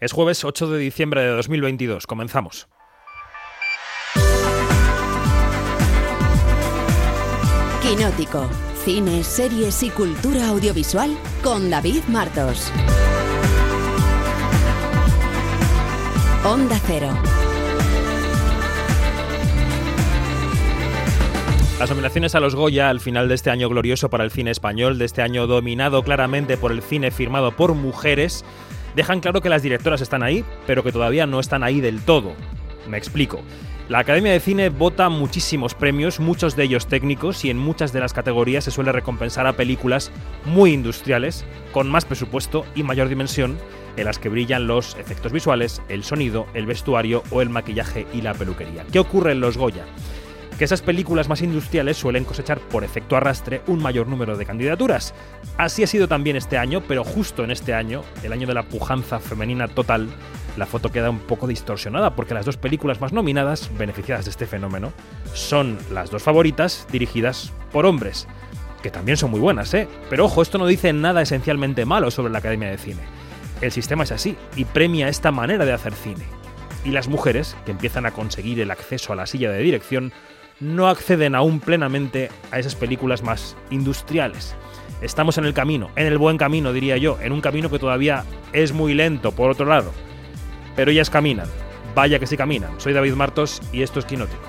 Es jueves 8 de diciembre de 2022. Comenzamos. Quinótico. Cine, series y cultura audiovisual con David Martos. Onda Cero. Las nominaciones a los Goya al final de este año glorioso para el cine español, de este año dominado claramente por el cine firmado por mujeres, dejan claro que las directoras están ahí, pero que todavía no están ahí del todo. Me explico. La Academia de Cine vota muchísimos premios, muchos de ellos técnicos, y en muchas de las categorías se suele recompensar a películas muy industriales, con más presupuesto y mayor dimensión, en las que brillan los efectos visuales, el sonido, el vestuario o el maquillaje y la peluquería. ¿Qué ocurre en los Goya? Que esas películas más industriales suelen cosechar por efecto arrastre un mayor número de candidaturas. Así ha sido también este año, pero justo en este año, el año de la pujanza femenina total, la foto queda un poco distorsionada porque las dos películas más nominadas, beneficiadas de este fenómeno, son las dos favoritas dirigidas por hombres, que también son muy buenas, ¿eh? Pero ojo, esto no dice nada esencialmente malo sobre la Academia de Cine. El sistema es así y premia esta manera de hacer cine. Y las mujeres, que empiezan a conseguir el acceso a la silla de dirección, no acceden aún plenamente a esas películas más industriales. Estamos en el camino, en el buen camino diría yo, en un camino que todavía es muy lento por otro lado. Pero ellas caminan, vaya que sí caminan. Soy David Martos y esto es Quinótico.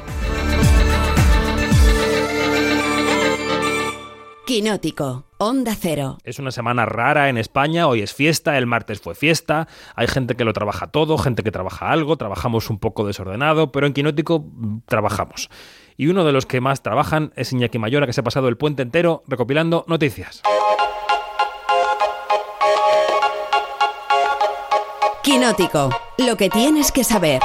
Quinótico, Onda Cero. Es una semana rara en España, hoy es fiesta, el martes fue fiesta, hay gente que lo trabaja todo, gente que trabaja algo, trabajamos un poco desordenado, pero en Quinótico mm, trabajamos y uno de los que más trabajan es Iñaki Mayora, que se ha pasado el puente entero recopilando noticias. Quinótico, lo que tienes que saber.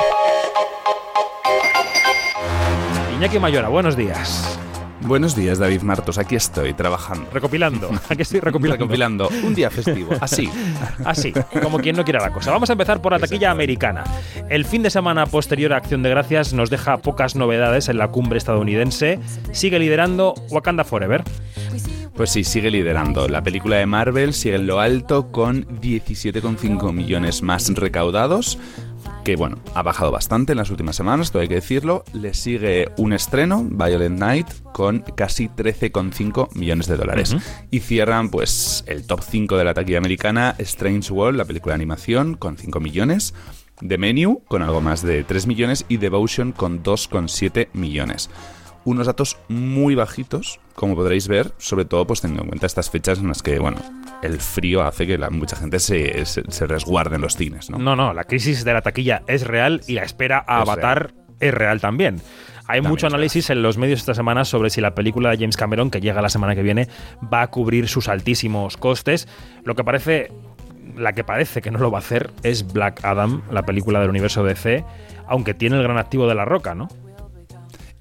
Iñaki Mayora, buenos días. Buenos días, David Martos. Aquí estoy trabajando. Recopilando. Aquí estoy recopilando. recopilando. Un día festivo. Así. Así, como quien no quiera la cosa. Vamos a empezar por la taquilla americana. El fin de semana posterior a Acción de Gracias nos deja pocas novedades en la cumbre estadounidense. Sigue liderando Wakanda Forever. Pues sí, sigue liderando. La película de Marvel sigue en lo alto con 17,5 millones más recaudados que bueno, ha bajado bastante en las últimas semanas, todo hay que decirlo. Le sigue un estreno, Violent Night, con casi 13,5 millones de dólares. Y cierran pues el top 5 de la taquilla americana, Strange World, la película de animación, con 5 millones. The Menu, con algo más de 3 millones. Y Devotion, con 2,7 millones unos datos muy bajitos, como podréis ver, sobre todo pues teniendo en cuenta estas fechas en las que, bueno, el frío hace que mucha gente se, resguarde en los cines, ¿no? No, no, la crisis de la taquilla es real y la espera a Avatar es real también. Hay mucho análisis en los medios esta semana sobre si la película de James Cameron, que llega la semana que viene, va a cubrir sus altísimos costes. Lo que parece, la que parece que no lo va a hacer es Black Adam, la película del universo DC, aunque tiene el gran activo de la roca, ¿no?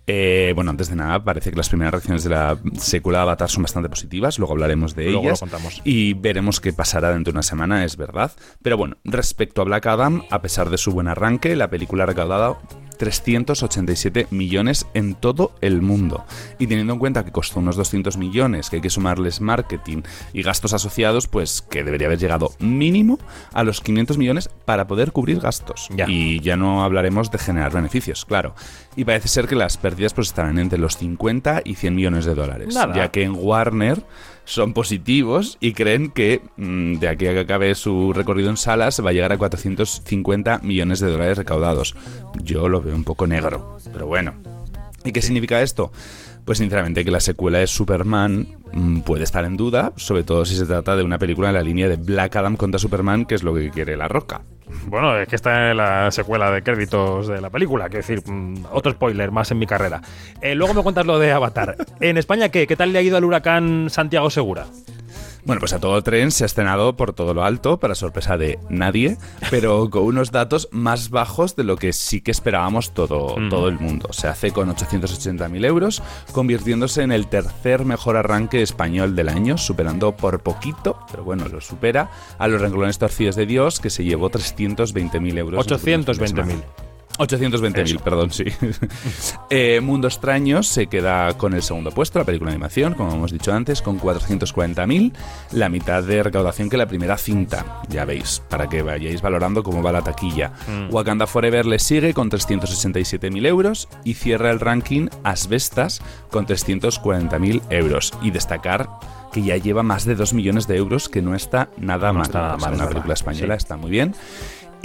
Eh, bueno, antes de nada, parece que las primeras reacciones de la secuela de Avatar son bastante positivas, luego hablaremos de ellas y veremos qué pasará dentro de una semana, es verdad. Pero bueno, respecto a Black Adam, a pesar de su buen arranque, la película ha recaudado 387 millones en todo el mundo. Y teniendo en cuenta que costó unos 200 millones, que hay que sumarles marketing y gastos asociados, pues que debería haber llegado mínimo a los 500 millones para poder cubrir gastos. Y ya no hablaremos de generar beneficios, claro. Y parece ser que las pérdidas pues estarán entre los 50 y 100 millones de dólares. Ya que en Warner son positivos y creen que mm, de aquí a que acabe su recorrido en salas va a llegar a 450 millones de dólares recaudados. Yo lo veo un poco negro, pero bueno. ¿Y qué significa esto? Pues sinceramente que la secuela de Superman mm, puede estar en duda, sobre todo si se trata de una película en la línea de Black Adam contra Superman, que es lo que quiere La Roca. Bueno, es que está en la secuela de créditos de la película, que decir, mm, otro spoiler más en mi carrera. Eh, luego me cuentas lo de Avatar. ¿En España qué? ¿Qué tal le ha ido al huracán Santiago Segura? Bueno, pues a todo tren se ha estrenado por todo lo alto, para sorpresa de nadie, pero con unos datos más bajos de lo que sí que esperábamos todo, todo el mundo. Se hace con 880.000 euros, convirtiéndose en el tercer mejor arranque español del año, superando por poquito, pero bueno, lo supera, a los renglones torcidos de Dios, que se llevó 320.000 euros. 820.000. 820.000, perdón, sí. Eh, Mundo Extraño se queda con el segundo puesto, la película de animación, como hemos dicho antes, con 440.000, la mitad de recaudación que la primera cinta, ya veis, para que vayáis valorando cómo va la taquilla. Mm. Wakanda Forever le sigue con 367.000 euros y cierra el ranking Asbestas con 340.000 euros. Y destacar que ya lleva más de 2 millones de euros, que no está nada mal. Está una película española, está muy bien.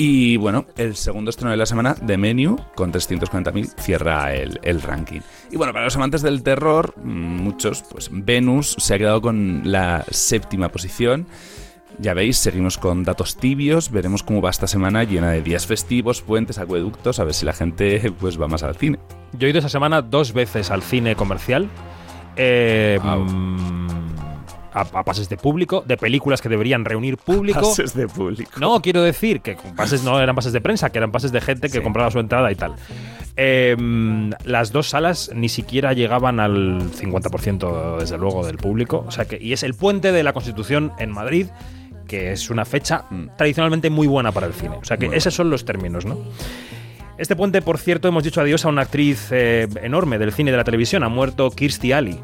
Y bueno, el segundo estreno de la semana, The Menu, con 340.000, cierra el, el, ranking. Y bueno, para los amantes del terror, muchos, pues Venus se ha quedado con la séptima posición. Ya veis, seguimos con datos tibios, veremos cómo va esta semana llena de días festivos, puentes, acueductos, a ver si la gente pues va más al cine. Yo he ido esa semana dos veces al cine comercial. Eh, a, pases de público, de películas que deberían reunir público. Pases de público. No, quiero decir que pases no eran pases de prensa, que eran pases de gente que compraba su entrada y tal. Em, las dos salas ni siquiera llegaban al 50% desde luego del público. O sea que, y es el puente de la Constitución en Madrid, que es una fecha mm. tradicionalmente muy buena para el cine. O sea que esos son los términos, ¿no? Este puente, por cierto, hemos dicho adiós a una actriz eh, enorme del cine y de la televisión. Ha muerto Kirstie Alley.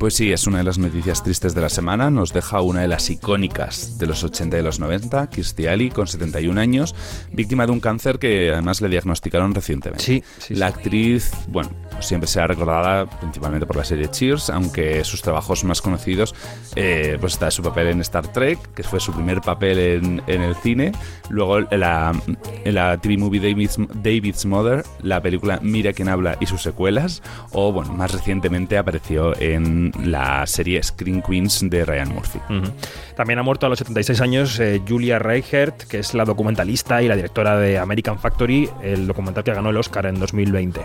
Pues sí, es una de las noticias tristes de la semana. Nos deja una de las icónicas de los 80 y los 90, Kirstie Ali, con 71 años, víctima de un cáncer que además le diagnosticaron recientemente. Sí, La actriz, bueno, siempre será recordada principalmente por la serie Cheers, aunque sus trabajos más conocidos, eh, pues está su papel en Star Trek, que fue su primer papel en, el cine. Luego en la, en la TV movie David's, David's Mother, la película Mira quién habla y sus secuelas. O, bueno, más recientemente apareció en la serie Screen Queens de Ryan Murphy. También ha muerto a los 76 años eh, Julia Reichert, que es la documentalista y la directora de American Factory, el documental que ganó el Oscar en 2020.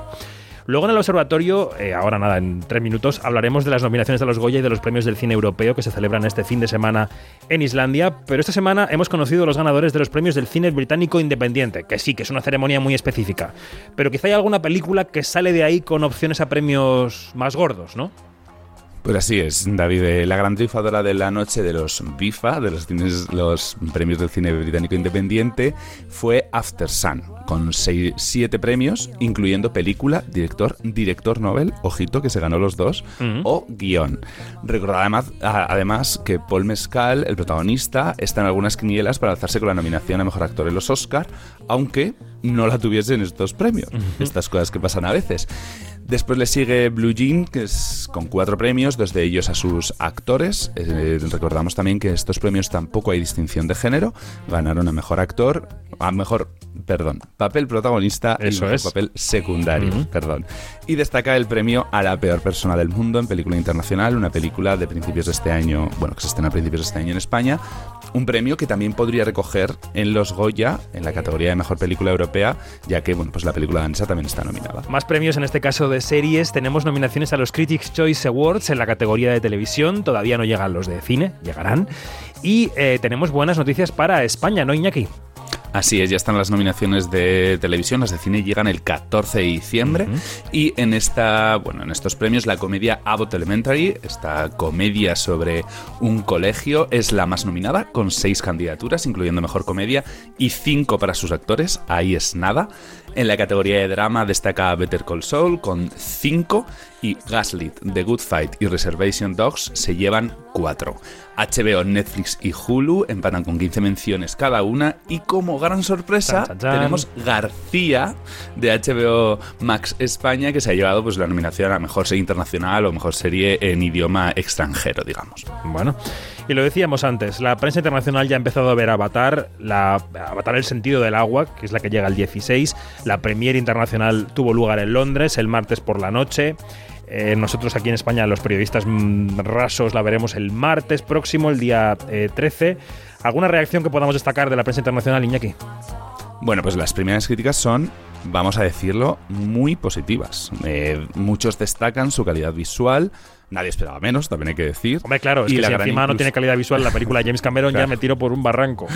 Luego en el observatorio, eh, ahora nada, en tres minutos, hablaremos de las nominaciones de los Goya y de los premios del cine europeo que se celebran este fin de semana en Islandia. Pero esta semana hemos conocido los ganadores de los premios del cine británico independiente, que sí, que es una ceremonia muy específica. Pero quizá hay alguna película que sale de ahí con opciones a premios más gordos, ¿no? Pues así es, David. Eh, la gran triunfadora de la noche de los BIFA, de los, los premios del cine británico independiente, fue After Sun, con seis, siete premios, incluyendo película, director, director Nobel, ojito que se ganó los dos, o guion. Recordad además, además que Paul Mescal, el protagonista, está en algunas quinielas para alzarse con la nominación a Mejor Actor en los Oscar, aunque no la tuviese en estos premios. Estas cosas que pasan a veces. Después le sigue Blue Jean, que es con cuatro premios, dos de ellos a sus actores. Eh, recordamos también que estos premios tampoco hay distinción de género. Ganaron a mejor actor, a mejor, perdón, papel protagonista Eso y papel secundario, perdón. Y destaca el premio a la peor persona del mundo en película internacional, una película de principios de este año, bueno, que se estrena a principios de este año en España, un premio que también podría recoger en los Goya, en la categoría de mejor película europea, ya que bueno, pues la película danesa también está nominada. Más premios en este caso de series, tenemos nominaciones a los Critics' Choice Awards en la categoría de televisión, todavía no llegan los de cine, llegarán. Y eh, tenemos buenas noticias para España, ¿no, Iñaki? Así es, ya están las nominaciones de televisión, las de cine llegan el 14 de diciembre. Y en esta, bueno, en estos premios la comedia Abbott Elementary, esta comedia sobre un colegio es la más nominada con seis candidaturas, incluyendo mejor comedia y cinco para sus actores, ahí es nada. En la categoría de drama destaca Better Call Saul con 5 y Gaslit, The Good Fight y Reservation Dogs se llevan 4. HBO, Netflix y Hulu empatan con 15 menciones cada una y como gran sorpresa tenemos García de HBO Max España que se ha llevado pues la nominación a mejor serie internacional o mejor serie en idioma extranjero, digamos. Bueno, y lo decíamos antes, la prensa internacional ya ha empezado a ver Avatar, la, Avatar el sentido del agua, que es la que llega el 16. La premier internacional tuvo lugar en Londres el martes por la noche. Eh, nosotros aquí en España, los periodistas mm, rasos, la veremos el martes próximo, el día 13. Eh, ¿Alguna reacción que podamos destacar de la prensa internacional, Iñaki? Bueno, pues las primeras críticas son vamos a decirlo, muy positivas. Eh, muchos destacan su calidad visual, Nadie esperaba menos, también hay que decir. Hombre, claro, es y que si encima no tiene calidad visual la película de James Cameron, ya me tiro por un barranco.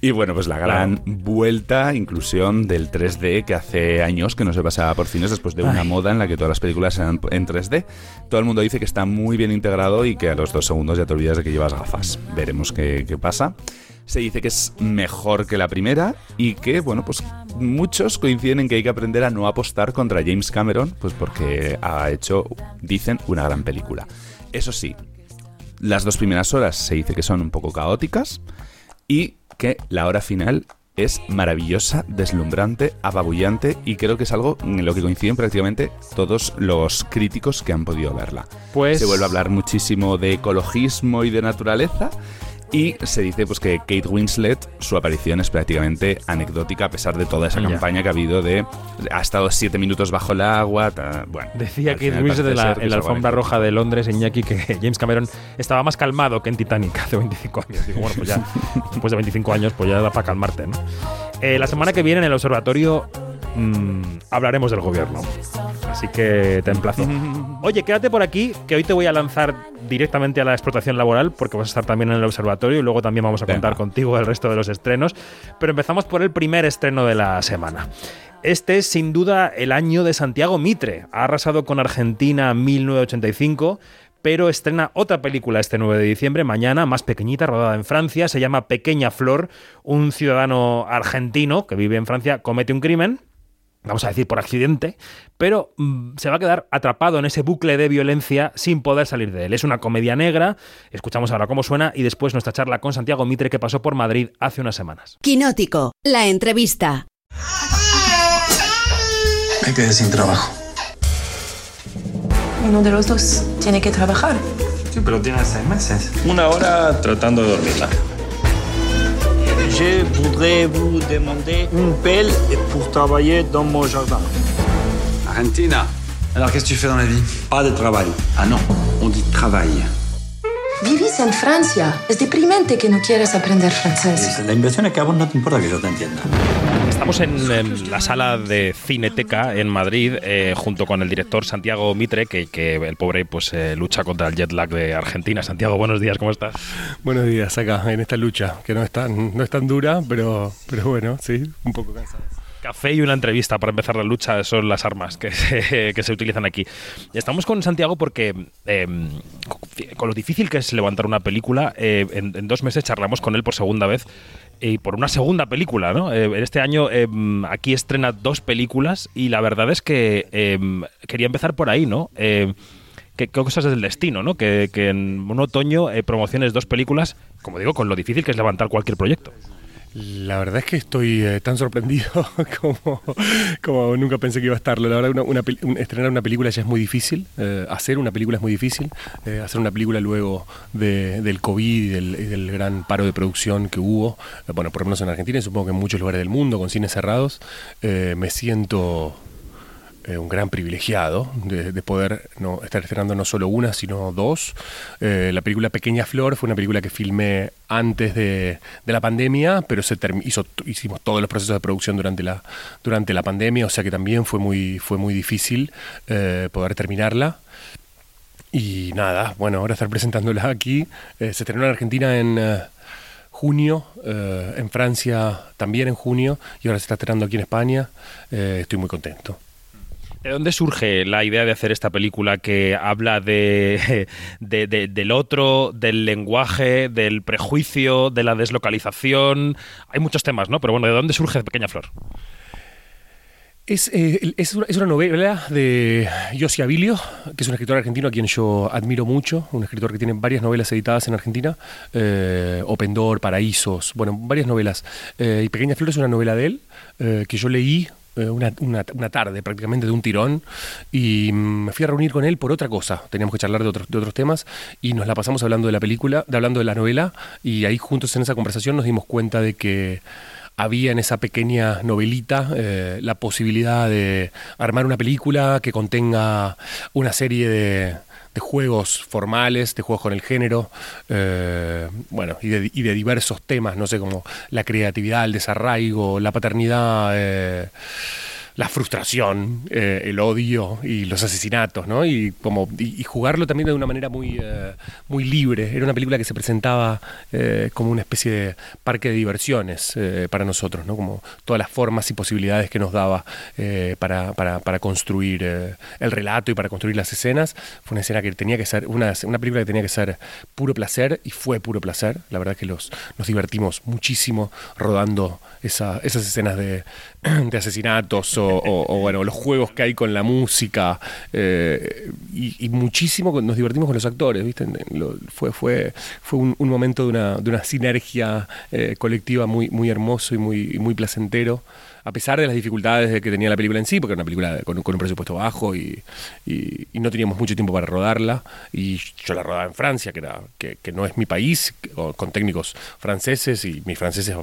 Y bueno, pues la gran vuelta, inclusión del 3D que hace años que no se pasaba por cines después de una moda en la que todas las películas eran en 3D. Todo el mundo dice que está muy bien integrado y que a los dos segundos ya te olvidas de que llevas gafas. Veremos qué, qué pasa se dice que es mejor que la primera y que, bueno, pues muchos coinciden en que hay que aprender a no apostar contra James Cameron, pues porque ha hecho, dicen, una gran película. Eso sí, las dos primeras horas se dice que son un poco caóticas y que la hora final es maravillosa, deslumbrante, apabullante y creo que es algo en lo que coinciden prácticamente todos los críticos que han podido verla. Pues... Se vuelve a hablar muchísimo de ecologismo y de naturaleza y se dice pues que Kate Winslet, su aparición es prácticamente anecdótica a pesar de toda esa campaña que ha habido de ha estado siete minutos bajo el agua. bueno, Decía Kate Winslet en la, alfombra roja de Londres, en Iñaki, que James Cameron estaba más calmado que en Titanic hace 25 años. Digo, bueno, pues ya después de 25 años, pues ya da para calmarte, ¿no? Eh, la semana que viene en el observatorio mmm, hablaremos del gobierno. Así que te emplazo. Oye, quédate por aquí, que hoy te voy a lanzar directamente a la explotación laboral, porque vas a estar también en el observatorio y luego también vamos a contar contigo el resto de los estrenos. Pero empezamos por el primer estreno de la semana. Este es sin duda el año de Santiago Mitre. Ha arrasado con Argentina 1985 pero estrena otra película este 9 de diciembre, mañana, más pequeñita, rodada en Francia, se llama Pequeña Flor. Un ciudadano argentino que vive en Francia comete un crimen, vamos a decir por accidente, pero mm, se va a quedar atrapado en ese bucle de violencia sin poder salir de él. Es una comedia negra, escuchamos ahora cómo suena y después nuestra charla con Santiago Mitre que pasó por Madrid hace unas semanas. Quinótico, la entrevista. Me quedé sin trabajo. Uno de los dos tiene que trabajar. Sí, pero tiene seis meses. Una hora tratando de dormirla. Je voudrais vous demander une pelle pour travailler dans mon jardin. Argentina. Alors qu'est-ce que tu fais dans la vie? Pas de travail. Ah non, on dit travail. Vivís en Francia. Es deprimente que no quieras aprender francés. La inversión es que a vos no te importa que yo te entienda. Estamos en, la sala de Cineteca en Madrid, eh, junto con el director Santiago Mitre, que, el pobre pues eh, lucha contra el jet lag de Argentina. Santiago, buenos días, ¿cómo estás? Buenos días, acá, en esta lucha, que no es tan, no es tan dura, pero, pero bueno, sí, un poco cansada café y una entrevista para empezar la lucha son las armas que se, que se utilizan aquí. Estamos con Santiago porque em, con lo difícil que es levantar una película, eh, en, dos meses charlamos con él por segunda vez y por una segunda película, ¿no? Eh, este año em, aquí estrena dos películas y la verdad es que em, quería empezar por ahí, ¿no? ¿Qué, cosas es del destino, ¿no? Que, que en un otoño eh, promociones dos películas, como digo, con lo difícil que es levantar cualquier proyecto. La verdad es que estoy eh, tan sorprendido como, nunca pensé que iba a estarlo. La verdad, una, estrenar una película ya es muy difícil, eh, hacer una película es muy difícil, eh, hacer una película luego del COVID y del, gran paro de producción que hubo, bueno, por lo menos en Argentina y supongo que en muchos lugares del mundo, con cines cerrados, me siento eh, un gran privilegiado de, poder estar estrenando no solo una, sino dos. Eh, la película Pequeña Flor fue una película que filmé antes de, la pandemia, pero se hizo, hicimos todos los procesos de producción durante la, durante la pandemia, o sea que también fue muy, fue muy difícil eh, poder terminarla. Y nada, bueno, ahora estar presentándola aquí. se estrenó en Argentina en junio, en Francia también en junio, y ahora se está estrenando aquí en España. estoy muy contento. ¿De dónde surge la idea de hacer esta película que habla de, del otro, del lenguaje, del prejuicio, de la deslocalización? Hay muchos temas, ¿no? Pero bueno, ¿de dónde surge Pequeña Flor? Es, eh, es, una, novela de Yossi Abilio, que es un escritor argentino a quien yo admiro mucho, un escritor que tiene varias novelas editadas en Argentina, eh, Open Door, Paraísos, bueno, varias novelas. Eh, y Pequeña Flor es una novela de él que yo leí eh, una, una, tarde prácticamente de un tirón y me fui a reunir con él por otra cosa. Teníamos que charlar de otros, de otros temas y nos la pasamos hablando de la película, de, hablando de la novela y ahí juntos en esa conversación nos dimos cuenta de que había en esa pequeña novelita eh, la posibilidad de armar una película que contenga una serie de, de juegos formales, de juegos con el género, eh, bueno, y de, y de, diversos temas, no sé, como la creatividad, el desarraigo, la paternidad. Eh, la frustración, eh, el odio y los asesinatos, ¿no? Y, como, y, jugarlo también de una manera muy, eh, muy libre. Era una película que se presentaba eh, como una especie de parque de diversiones para nosotros, ¿no? Como todas las formas y posibilidades que nos daba para, para, para, construir el relato y para construir las escenas. Fue una escena que tenía que ser, una, una película que tenía que ser puro placer y fue puro placer. La verdad que los, nos divertimos muchísimo rodando esa, esas escenas de, asesinatos o bueno, los juegos que hay con la música eh, y, muchísimo nos divertimos con los actores, ¿viste? fue fue, fue un, momento de una, de una sinergia eh, colectiva muy, muy hermoso y muy, muy placentero a pesar de las dificultades que tenía la película en sí, porque era una película con, un presupuesto bajo y, no teníamos mucho tiempo para rodarla, y yo la rodaba en Francia, que, era, que no es mi país, con técnicos franceses, y mis franceses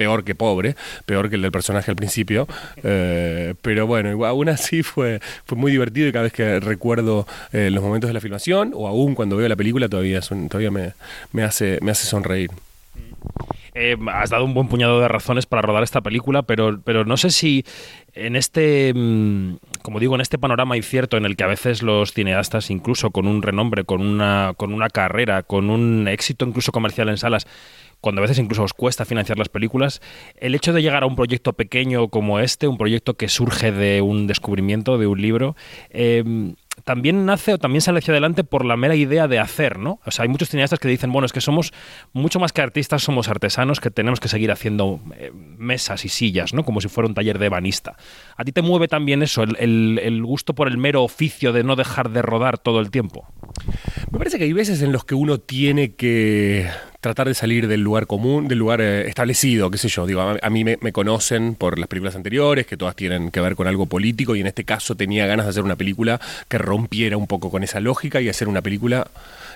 peor que pobre, peor que el del personaje al principio. Eh, pero bueno, aún así fue, fue muy divertido y cada vez que recuerdo eh, los momentos de la filmación, o aún cuando veo la película, todavía, todavía me, me, hace, me hace sonreír. Eh, has dado un buen puñado de razones para rodar esta película, pero, pero no sé si en este, mm, como digo, en este panorama incierto en el que a veces los cineastas, incluso con un renombre, con una, con una carrera, con un éxito incluso comercial en salas, cuando a veces incluso os cuesta financiar las películas, el hecho de llegar a un proyecto pequeño como este, un proyecto que surge de un descubrimiento, de un libro, eh, también nace o también sale hacia adelante por la mera idea de hacer, ¿no? O sea, hay muchos cineastas que dicen, bueno, es que somos mucho más que artistas, somos artesanos que tenemos que seguir haciendo eh, mesas y sillas, ¿no? Como si fuera un taller de ebanista. ¿A ti te mueve también eso, el gusto por el mero oficio de no dejar de rodar todo el tiempo? Me parece que hay veces en los que uno tiene que tratar de salir del lugar común, del lugar eh, establecido, qué sé yo. Digo, a, mí me, conocen por las películas anteriores, que todas tienen que ver con algo político, y en este caso tenía ganas de hacer una película que rompiera un poco con esa lógica y hacer una película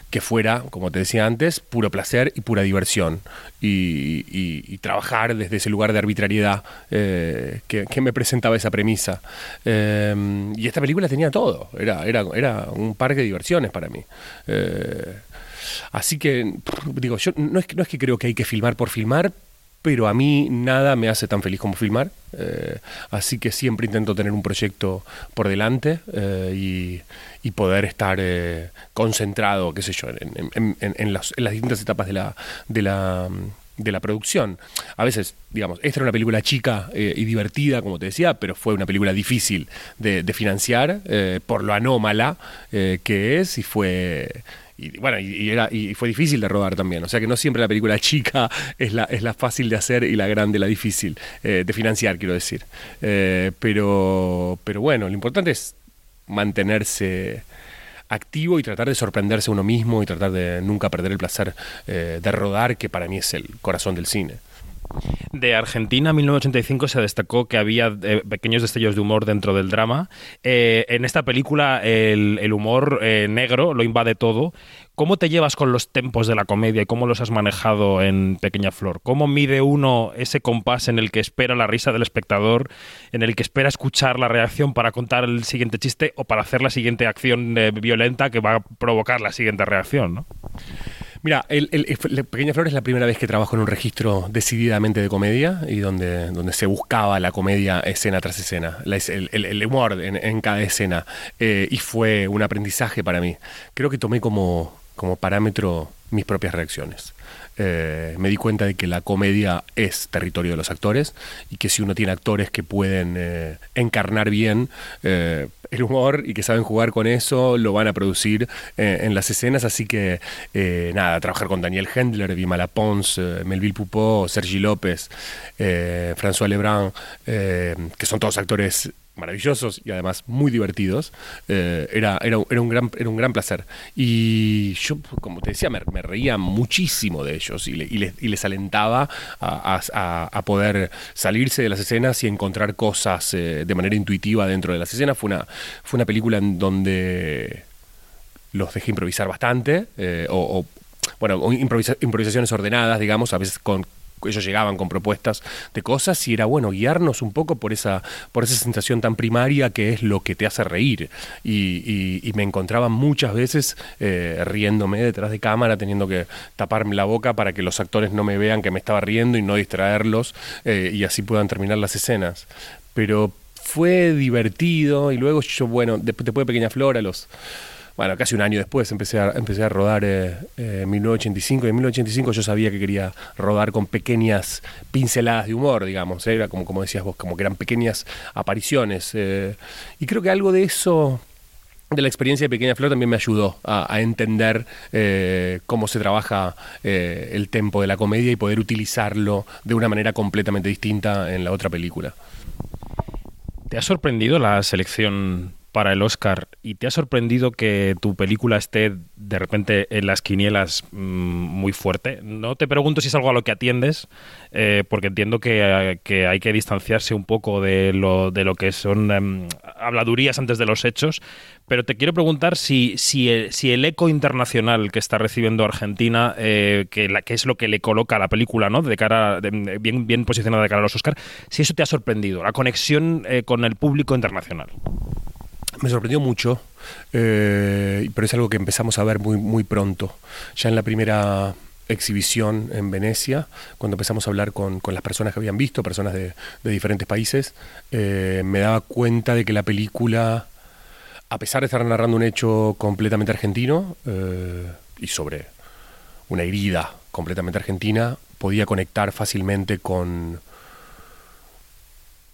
que fuera, como te decía antes, puro placer y pura diversión. Y, trabajar desde ese lugar de arbitrariedad eh, que, me presentaba esa premisa. Eh, y esta película tenía todo, era, era, era un parque de diversiones para mí. Así que, digo, yo no es, no es que creo que hay que filmar por filmar, pero a mí nada me hace tan feliz como filmar. Eh, así que siempre intento tener un proyecto por delante eh, y, poder estar eh, concentrado, qué sé yo, en, las, distintas etapas de la, de la, de la producción. A veces, digamos, esta era una película chica y divertida, como te decía, pero fue una película difícil de financiar por lo anómala que es y fue y bueno, y, era, y fue difícil de rodar también. O sea que no siempre la película chica es la, es la fácil de hacer y la grande la difícil eh, de financiar, quiero decir. Eh, pero, pero bueno, lo importante es mantenerse activo y tratar de sorprenderse uno mismo y tratar de nunca perder el placer eh, de rodar, que para mí es el corazón del cine. De Argentina, 1985, se destacó que había eh, pequeños destellos de humor dentro del drama. Eh, en esta película, el, humor eh, negro lo invade todo. ¿Cómo te llevas con los tempos de la comedia y cómo los has manejado en Pequeña Flor? ¿Cómo mide uno ese compás en el que espera la risa del espectador, en el que espera escuchar la reacción para contar el siguiente chiste o para hacer la siguiente acción violenta que va a provocar la siguiente reacción? Mira, el, Pequeña Flor es la primera vez que trabajo en un registro decididamente de comedia y donde, donde se buscaba la comedia escena tras escena, el, humor en, cada escena. Eh, y fue un aprendizaje para mí. Creo que tomé como, como parámetro mis propias reacciones. Eh, me di cuenta de que la comedia es territorio de los actores y que si uno tiene actores que pueden eh, encarnar bien el humor y que saben jugar con eso, lo van a producir en las escenas. Así que nada, trabajar con Daniel Hendler, Vimala Pons, Melville Pupó, Sergi López, François Lebrun, que son todos actores maravillosos y además muy divertidos, eh, era, era, era, un gran, era un gran placer. Y yo, como te decía, me, reía muchísimo de ellos y, les, y les, alentaba a, poder salirse de las escenas y encontrar cosas eh, de manera intuitiva dentro de las escenas. Fue una, fue una película en donde los dejé improvisar bastante, eh, o, bueno, improvisaciones ordenadas, digamos, a veces con ellos llegaban con propuestas de cosas y era bueno guiarnos un poco por esa, por esa sensación tan primaria que es lo que te hace reír. Y, me encontraba muchas veces eh, riéndome detrás de cámara, teniendo que taparme la boca para que los actores no me vean que me estaba riendo y no distraerlos eh, y así puedan terminar las escenas. Pero fue divertido y luego yo, bueno, después, después de Pequeña Flor, a los bueno, casi un año después empecé a, empecé a rodar eh, eh, en 1985 y en 1985 yo sabía que quería rodar con pequeñas pinceladas de humor, digamos, era como, como decías vos, como que eran pequeñas apariciones. Eh, y creo que algo de eso de la experiencia de Pequeña Flor también me ayudó a, entender cómo se trabaja el tempo de la comedia y poder utilizarlo de una manera completamente distinta en la otra película. ¿Te ha sorprendido la selección para el Oscar y te ha sorprendido que tu película esté de repente en las quinielas mm, muy fuerte, no te pregunto si es algo a lo que atiendes, eh, porque entiendo que, hay que distanciarse un poco de lo, de lo que son em, habladurías antes de los hechos, pero te quiero preguntar si, si, el, si el eco internacional que está recibiendo Argentina, eh, que, la, que es lo que le coloca a la película, ¿no? De cara, bien, bien posicionada de cara a los Oscar, si eso te ha sorprendido, la conexión eh, con el público internacional me sorprendió mucho, eh, pero es algo que empezamos a ver muy, muy pronto. Ya en la primera exhibición en Venecia, cuando empezamos a hablar con, las personas que habían visto, personas de, diferentes países, eh, me daba cuenta de que la película, a pesar de estar narrando un hecho completamente argentino eh, y sobre una herida completamente argentina, podía conectar fácilmente con,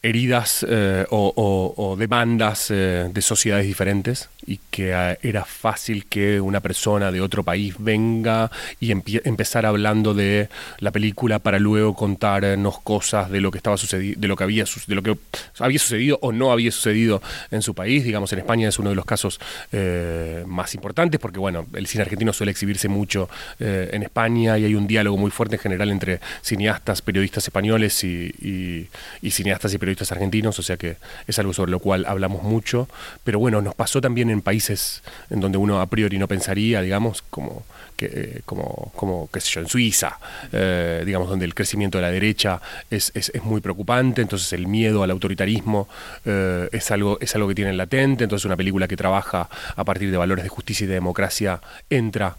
heridas eh, o, demandas eh, de sociedades diferentes y que ah, era fácil que una persona de otro país venga y empezar hablando de la película para luego contarnos cosas de lo que estaba de lo que había de lo que había sucedido o no había sucedido en su país. Digamos, en España es uno de los casos eh, más importantes porque bueno, el cine argentino suele exhibirse mucho en España y hay un diálogo muy fuerte en general entre cineastas, periodistas españoles y, y cineastas y periodistas argentinos, o sea que es algo sobre lo cual hablamos mucho, pero bueno, nos pasó también en países en donde uno a priori no pensaría, digamos, como que, eh, como, como qué sé yo, en Suiza, eh, digamos, donde el crecimiento de la derecha es, es, muy preocupante, entonces el miedo al autoritarismo eh, es, algo, es algo que tienen latente, entonces una película que trabaja a partir de valores de justicia y de democracia entra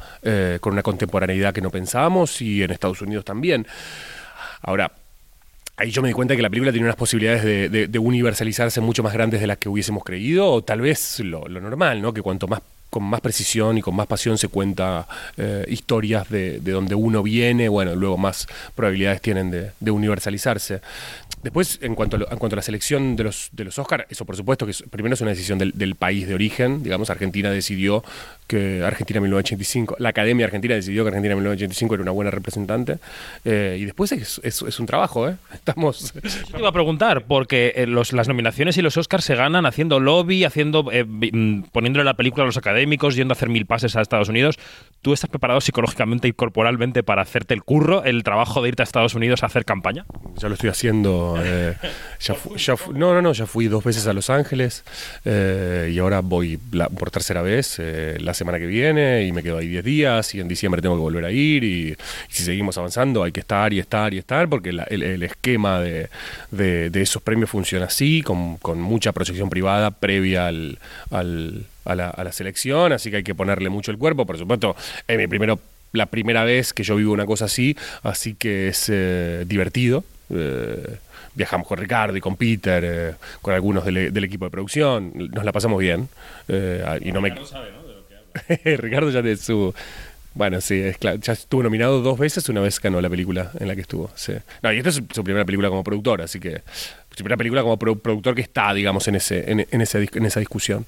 con una contemporaneidad que no pensábamos y en Estados Unidos también. Ahora, ahí yo me di cuenta que la película tiene unas posibilidades de, universalizarse mucho más grandes de las que hubiésemos creído, o tal vez lo, lo normal, ¿no? Que cuanto más con más precisión y con más pasión se cuenta eh, historias de, de, donde uno viene, bueno, luego más probabilidades tienen de, universalizarse. Después, en cuanto, a en cuanto a la selección de los, de los eso por supuesto que primero es una decisión del, país de origen, digamos, Argentina decidió que Argentina 1985, la Academia Argentina decidió que Argentina 1985 era una buena representante, eh, y después es, es, es, un trabajo, ¿eh? Estamos... Yo te iba a preguntar, porque eh, los, las nominaciones y los Oscars se ganan haciendo lobby, haciendo eh, mm, poniéndole la película a los académicos, yendo a hacer mil pases a Estados Unidos. ¿Tú estás preparado psicológicamente y corporalmente para hacerte el curro, el trabajo de irte a Estados Unidos a hacer campaña? Ya lo estoy haciendo. Eh, ya, no, no, no, ya fui dos veces a Los Ángeles eh, y ahora voy por tercera vez eh, la semana que viene y me quedo ahí 10 días y en diciembre tengo que volver a ir y, si seguimos avanzando hay que estar y estar y estar porque el, esquema de, de, esos premios funciona así, con, con mucha proyección privada previa al, al a la, selección, así que hay que ponerle mucho el cuerpo. Por supuesto, es mi primero, la primera vez que yo vivo una cosa así, así que es eh, divertido. Eh, viajamos con Ricardo y con Peter, eh, con algunos del, equipo de producción, nos la pasamos bien. y no me... Ricardo sabe, ¿no? Ricardo ya de su... Bueno, sí, es claro. Ya estuvo nominado dos veces, una vez ganó la película en la que estuvo. Sí. No, y esta es su primera película como productor, así que. Su primera película como productor que está, digamos, en, ese, en, en, ese, en esa discusión.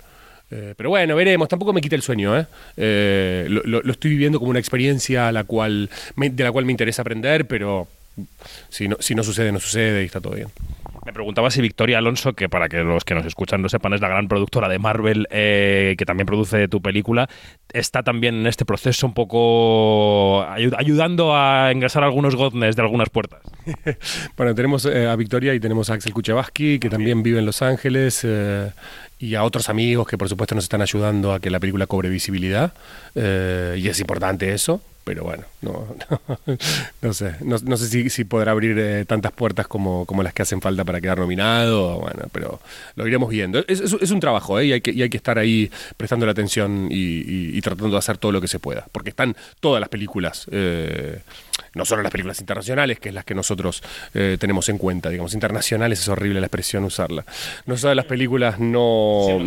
Eh, pero bueno, veremos. Tampoco me quita el sueño. ¿eh? eh lo, estoy viviendo como una experiencia la cual de la cual me interesa aprender, pero si no, si no sucede, no sucede y está todo bien. Me preguntaba si Victoria Alonso, que para que los que nos escuchan no sepan, es la gran productora de Marvel, eh, que también produce tu película, está también en este proceso un poco ayudando a ingresar algunos godnes de algunas puertas. bueno, tenemos a Victoria y tenemos a Axel Kuchevaski, que también vive en Los Ángeles y a otros amigos que por supuesto nos están ayudando a que la película cobre visibilidad. Eh, y es importante eso, pero bueno, no, no, sé, no, sé si, si, podrá abrir eh, tantas puertas como, como, las que hacen falta para quedar nominado, bueno, pero lo iremos viendo. Es, es, un trabajo ¿eh? y, hay que, y hay que estar ahí prestando la atención y, y, tratando de hacer todo lo que se pueda, porque están todas las películas. Eh, no solo las películas internacionales, que es las que nosotros eh, tenemos en cuenta, digamos, internacionales es horrible la expresión usarla. No solo las películas no...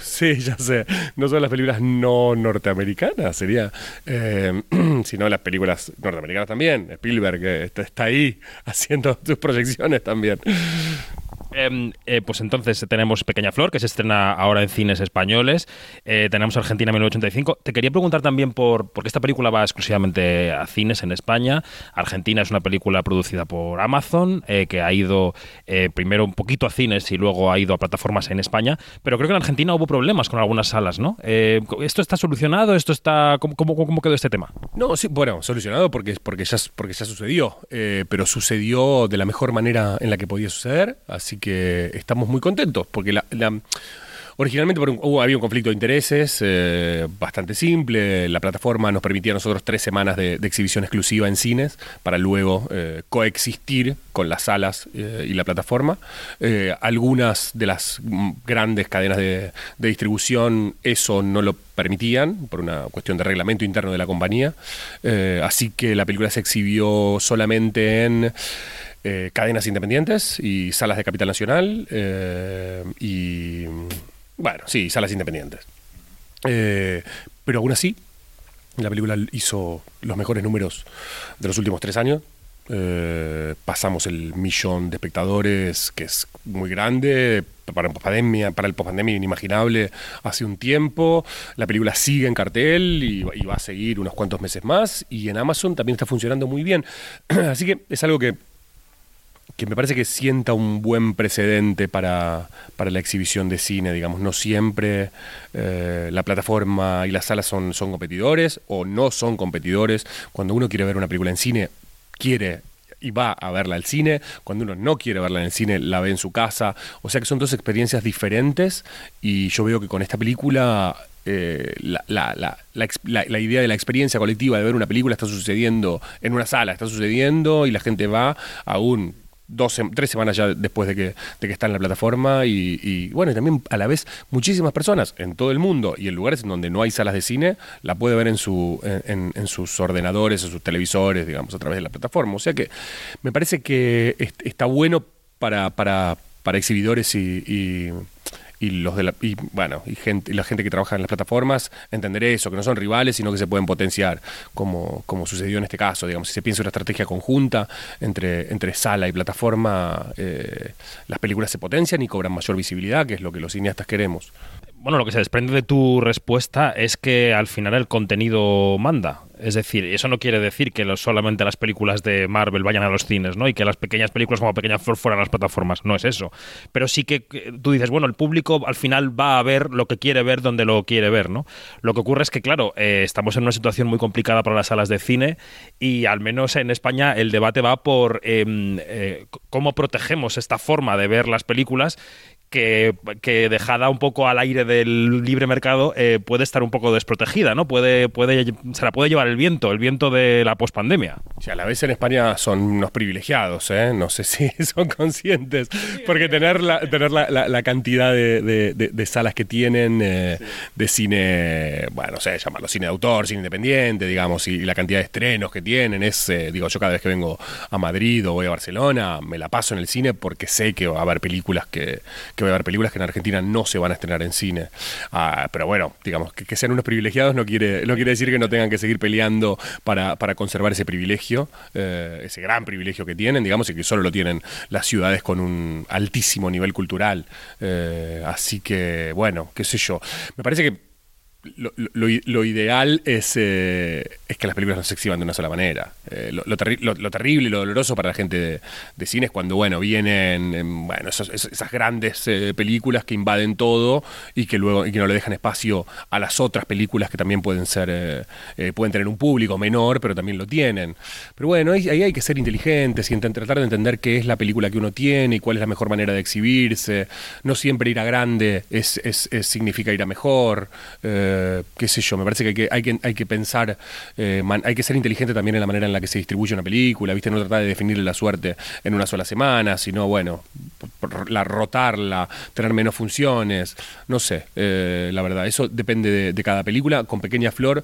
Sí, ya sé. No solo las películas no norteamericanas, sería... Eh, sino las películas norteamericanas también. Spielberg está, está ahí haciendo sus proyecciones también. Em, eh, pues entonces tenemos Pequeña Flor, que se estrena ahora en cines españoles. Eh, tenemos Argentina 1985. Te quería preguntar también por, porque esta película va exclusivamente a cines en España. Argentina es una película producida por Amazon, eh, que ha ido primero un poquito a cines y luego ha ido a plataformas en España. Pero creo que en Argentina hubo problemas con algunas salas, ¿no? ¿Esto está solucionado? ¿Esto está ¿cómo, cómo, quedó este tema? No, sí, bueno, solucionado porque, porque, ya, porque ya sucedió. pero sucedió de la mejor manera en la que podía suceder. Así que que estamos muy contentos, porque la, originalmente había un conflicto de intereses eh, bastante simple. La plataforma nos permitía a nosotros tres semanas de, exhibición exclusiva en cines para luego eh, coexistir con las salas eh, y la plataforma. algunas de las grandes cadenas de, distribución eso no lo permitían por una cuestión de reglamento interno de la compañía. así que la película se exhibió solamente en eh, cadenas independientes y salas de capital nacional eh, y, bueno, sí, salas independientes. Eh, pero aún así, la película hizo los mejores números de los últimos tres años. pasamos el millón de espectadores, que es muy grande, para, pandemia, para el pospandemia inimaginable hace un tiempo. La película sigue en cartel y, y, va a seguir unos cuantos meses más. Y en Amazon también está funcionando muy bien. Así que es algo que que me parece que sienta un buen precedente para, la exhibición de cine, digamos. No siempre eh, la plataforma y las salas son, son competidores o no son competidores. Cuando uno quiere ver una película en cine, quiere y va a verla al cine. Cuando uno no quiere verla en el cine, la ve en su casa. O sea que son dos experiencias diferentes y yo veo que con esta película eh, la, la, la, la, idea de la experiencia colectiva de ver una película está sucediendo en una sala, está sucediendo y la gente va aún dos, tres semanas ya después de que, de que está en la plataforma y, bueno, y también a la vez muchísimas personas en todo el mundo y en lugares en donde no hay salas de cine, la puede ver en, su, en, en sus ordenadores, en sus televisores, digamos, a través de la plataforma. O sea que me parece que está bueno para, para, para exhibidores y y los de la, y, bueno y gente y la gente que trabaja en las plataformas entender eso que no son rivales sino que se pueden potenciar como, como sucedió en este caso digamos. Si se piensa una estrategia conjunta entre entre sala y plataforma eh, las películas se potencian y cobran mayor visibilidad que es lo que los cineastas queremos bueno, lo que se desprende de tu respuesta es que al final el contenido manda. Es decir, eso no quiere decir que solamente las películas de Marvel vayan a los cines, ¿no? Y que las pequeñas películas como Pequeña Flor fueran a las plataformas. No es eso. Pero sí que tú dices, bueno, el público al final va a ver lo que quiere ver donde lo quiere ver, ¿no? Lo que ocurre es que, claro, eh, estamos en una situación muy complicada para las salas de cine y al menos en España el debate va por em, eh, cómo protegemos esta forma de ver las películas que, dejada un poco al aire del libre mercado eh, puede estar un poco desprotegida, ¿no? Puede, puede, se la puede llevar el viento, el viento de la pospandemia. A la vez en España son unos privilegiados, ¿eh? No sé si son conscientes, porque tener la, tener la, cantidad de, salas que tienen eh, de cine, bueno, no sé, llamarlo cine de autor, cine independiente, digamos, y, la cantidad de estrenos que tienen, es, eh, digo, yo cada vez que vengo a Madrid o voy a Barcelona, me la paso en el cine porque sé que va a haber películas que ver películas que en Argentina no se van a estrenar en cine. Ah, pero bueno, digamos, que, sean unos privilegiados no quiere, no quiere decir que no tengan que seguir peleando para, conservar ese privilegio, eh, ese gran privilegio que tienen, digamos, y que solo lo tienen las ciudades con un altísimo nivel cultural. Eh, así que, bueno, qué sé yo. Me parece que lo, ideal es, eh, es, que las películas no se exhiban de una sola manera. Eh, lo, terrible y lo doloroso para la gente de, cine es cuando, bueno, vienen em, bueno, esas grandes eh, películas que invaden todo y que luego y que no le dejan espacio a las otras películas que también pueden ser, pueden tener un público menor, pero también lo tienen. Pero bueno, ahí, hay que ser inteligentes y tratar de entender qué es la película que uno tiene y cuál es la mejor manera de exhibirse. No siempre ir a grande es, significa ir a mejor. Eh, qué sé yo, me parece que hay que, hay que, pensar, eh, hay que ser inteligente también en la manera en la que se distribuye una película, ¿viste? No tratar de definirle la suerte en una sola semana, sino, bueno, la rotarla, tener menos funciones, no sé, eh, la verdad, eso depende de, cada película. Con Pequeña Flor,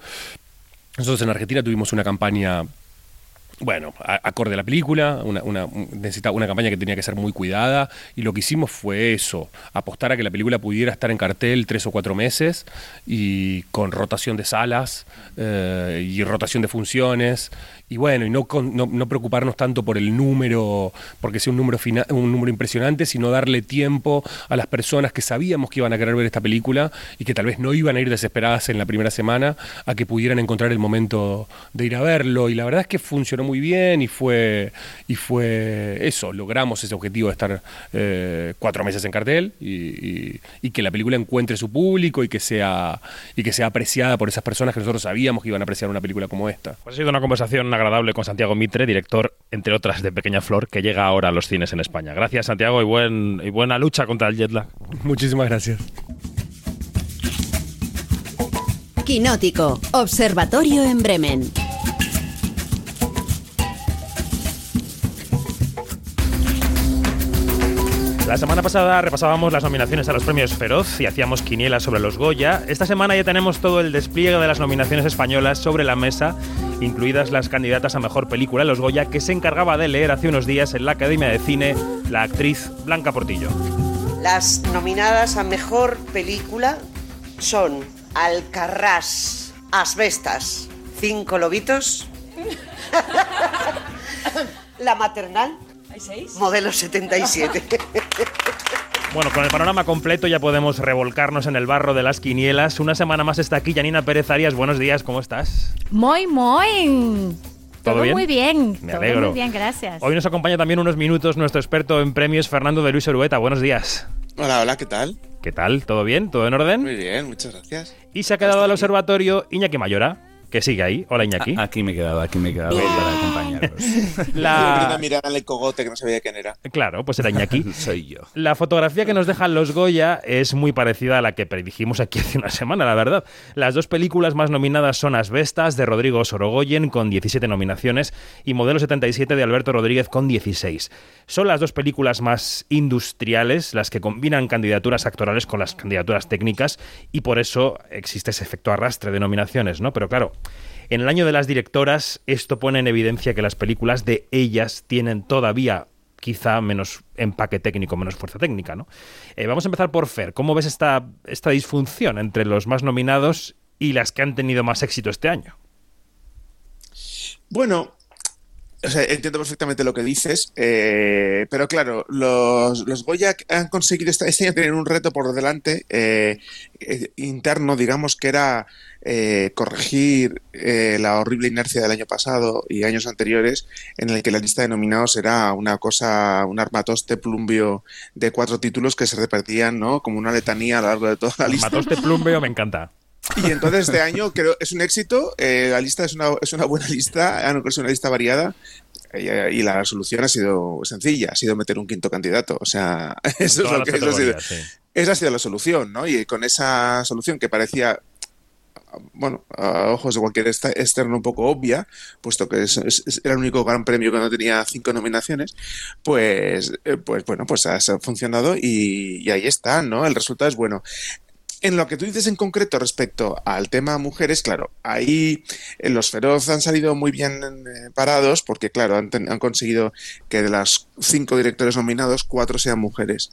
nosotros en Argentina tuvimos una campaña bueno, acorde a la película, una, una, necesitaba una campaña que tenía que ser muy cuidada y lo que hicimos fue eso, apostar a que la película pudiera estar en cartel tres o cuatro meses y con rotación de salas eh, y rotación de funciones y bueno, y no, no, preocuparnos tanto por el número, porque sea un número, un número impresionante, sino darle tiempo a las personas que sabíamos que iban a querer ver esta película y que tal vez no iban a ir desesperadas en la primera semana a que pudieran encontrar el momento de ir a verlo. Y la verdad es que funcionó muy bien y fue, y fue eso, logramos ese objetivo de estar eh, cuatro meses en cartel y, que la película encuentre su público y que, sea, y que sea apreciada por esas personas que nosotros sabíamos que iban a apreciar una película como esta. Pues ha sido una conversación agradable con Santiago Mitre, director, entre otras, de Pequeña Flor, que llega ahora a los cines en España. Gracias, Santiago, y, buen, y buena lucha contra el jet lag. Muchísimas gracias. Quinótico, Observatorio en Bremen. La semana pasada repasábamos las nominaciones a los premios Feroz y hacíamos quinielas sobre los Goya. Esta semana ya tenemos todo el despliegue de las nominaciones españolas sobre la mesa, incluidas las candidatas a mejor película, los Goya, que se encargaba de leer hace unos días en la Academia de Cine la actriz Blanca Portillo. Las nominadas a mejor película son Alcarrás, Asbestas, Cinco Lobitos, La Maternal, Modelo 77. Bueno, con el panorama completo ya podemos revolcarnos en el barro de las quinielas. Una semana más está aquí Janina Pérez Arias. Buenos días, ¿cómo estás? Muy, muy. ¿Todo, bien? muy bien. Me alegro. muy bien, gracias. Hoy nos acompaña también unos minutos nuestro experto en premios, Fernando de Luis Orueta. Buenos días. Hola, hola, ¿qué tal? ¿Qué tal? ¿Todo bien? ¿Todo en orden? Muy bien, muchas gracias. Y se ha quedado al observatorio Iñaki Mayora que sigue ahí. Hola Iñaki. aquí me he quedado, aquí me he quedado para acompañaros. La... mirar al cogote que no sabía quién era. Claro, pues era Iñaki. Soy yo. La fotografía que nos dejan los Goya es muy parecida a la que predijimos aquí hace una semana, la verdad. Las dos películas más nominadas son Asbestas de Rodrigo Sorogoyen con 17 nominaciones y Modelo 77 de Alberto Rodríguez con 16. Son las dos películas más industriales, las que combinan candidaturas actorales con las candidaturas técnicas y por eso existe ese efecto arrastre de nominaciones, ¿no? Pero claro, en el año de las directoras, esto pone en evidencia que las películas de ellas tienen todavía quizá menos empaque técnico, menos fuerza técnica, ¿no? Eh, vamos a empezar por Fer. ¿Cómo ves esta, esta disfunción entre los más nominados y las que han tenido más éxito este año? Bueno, o sea, entiendo perfectamente lo que dices, eh, pero claro, los, los, Goya han conseguido este, este año tener un reto por delante eh, eh, interno, digamos, que era corregir la horrible inercia del año pasado y años anteriores, en el que la lista de nominados era una cosa, un armatoste plumbio de cuatro títulos que se repartían, ¿no? Como una letanía a lo largo de toda la lista. Armatoste plumbio me encanta. Y entonces este año creo es un éxito, eh, la lista es una, es una buena lista, es una lista variada y, la solución ha sido sencilla, ha sido meter un quinto candidato. O sea, eso es lo que ha sido, esa ha sido la solución, ¿no? Y con esa solución que parecía bueno, a ojos de cualquier externo un poco obvia, puesto que era el único gran premio que no tenía cinco nominaciones, pues, eh, pues bueno, pues ha, funcionado y, y, ahí está, ¿no? El resultado es bueno. En lo que tú dices en concreto respecto al tema mujeres, claro, ahí eh, los feroz han salido muy bien eh, parados porque, claro, han, conseguido que de las cinco directores nominados, cuatro sean mujeres.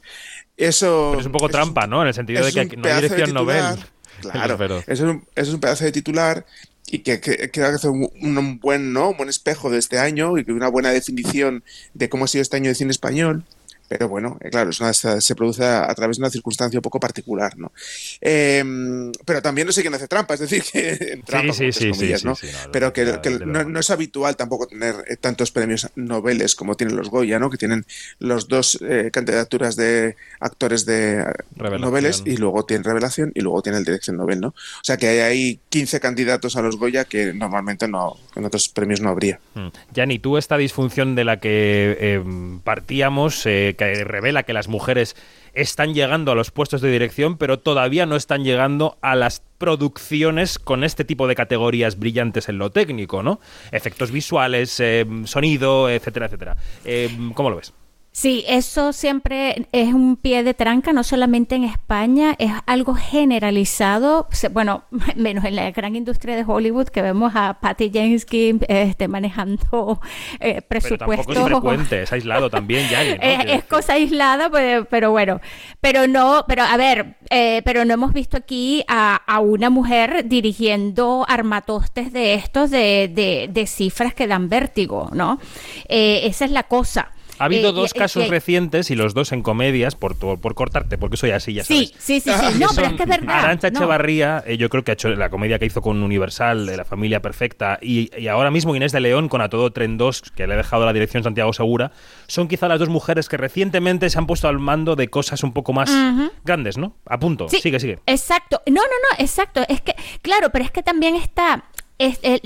Eso es un poco trampa, ¿no? En el sentido de que no hay dirección Nobel. Claro, eso es, un, pedazo de titular y que, que, que hace un, un, buen, ¿no? un buen espejo de este año y una buena definición de cómo ha sido este año de cine español. Pero bueno, eh, claro, es una, se produce a, través de una circunstancia un poco particular, ¿no? Em, pero también no sé quién hace trampa, es decir, que trampa, sí, sí, comillas, ¿no? pero que, no, es habitual tampoco tener eh, tantos premios noveles como tienen los Goya, ¿no? Que tienen los dos eh, candidaturas de actores de noveles y luego tienen revelación y luego tiene el dirección novel, ¿no? O sea que hay ahí 15 candidatos a los Goya que normalmente no en otros premios no habría. Mm. Yanni, tú esta disfunción de la que em, partíamos que revela que las mujeres están llegando a los puestos de dirección, pero todavía no están llegando a las producciones con este tipo de categorías brillantes en lo técnico, ¿no? Efectos visuales, eh, sonido, etcétera, etcétera. Eh, ¿Cómo lo ves? Sí, eso siempre es un pie de tranca, no solamente en España, es algo generalizado, bueno, menos en la gran industria de Hollywood que vemos a Patty Jenkins este, manejando eh, presupuestos. Pero tampoco es frecuente, es aislado también, ya. es, cosa aislada, pues, pero bueno, pero no, pero a ver, eh, pero no hemos visto aquí a, una mujer dirigiendo armatostes de estos de, de, cifras que dan vértigo, ¿no? Eh, esa es la cosa. Ha habido eh, dos casos recientes y los dos en comedias, por, por, cortarte, porque soy así, ya sabes. Sí, sí, sí. sí. No, pero es que es verdad. Arancha Echevarría, eh, yo creo que ha hecho la comedia que hizo con Universal, de La Familia Perfecta, y, ahora mismo Inés de León con A Todo Tren 2, que le ha dejado la dirección Santiago Segura, son quizá las dos mujeres que recientemente se han puesto al mando de cosas un poco más grandes, ¿no? A punto. sigue, sigue. Exacto. No, no, no, exacto. Es que, claro, pero es que también está eh,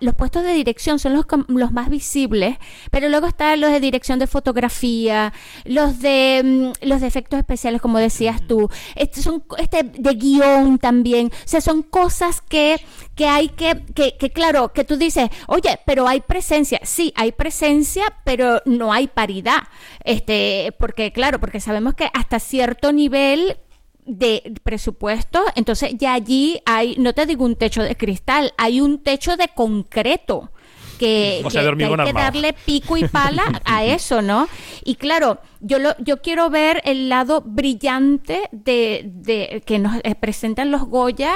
los puestos de dirección son los, los más visibles, pero luego están los de dirección de fotografía, los de mm, los de efectos especiales, como decías tú, este, son este de guion también, o sea, son cosas que, que hay que, que, que, claro, que tú dices, oye, pero hay presencia, sí, hay presencia, pero no hay paridad, este, porque claro, porque sabemos que hasta cierto nivel de presupuesto, entonces ya allí hay, no te digo un techo de cristal, hay un techo de concreto. Que, hay que darle pico y pala a eso, ¿no? Y claro, yo lo, yo quiero ver el lado brillante de, de que nos presentan los Goya,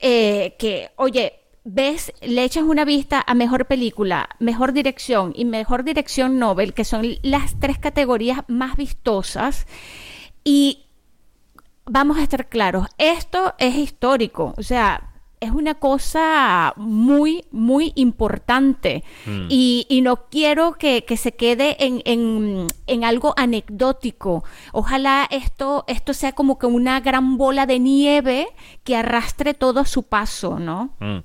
eh, que, oye, ves, le echas una vista a mejor película, mejor dirección y mejor dirección Nobel, que son las tres categorías más vistosas, y vamos a estar claros, esto es histórico, o sea, es una cosa muy, muy importante mm. y, no quiero que, se quede en, algo anecdótico. Ojalá esto, esto sea como que una gran bola de nieve que arrastre todo a su paso, ¿no? Mm.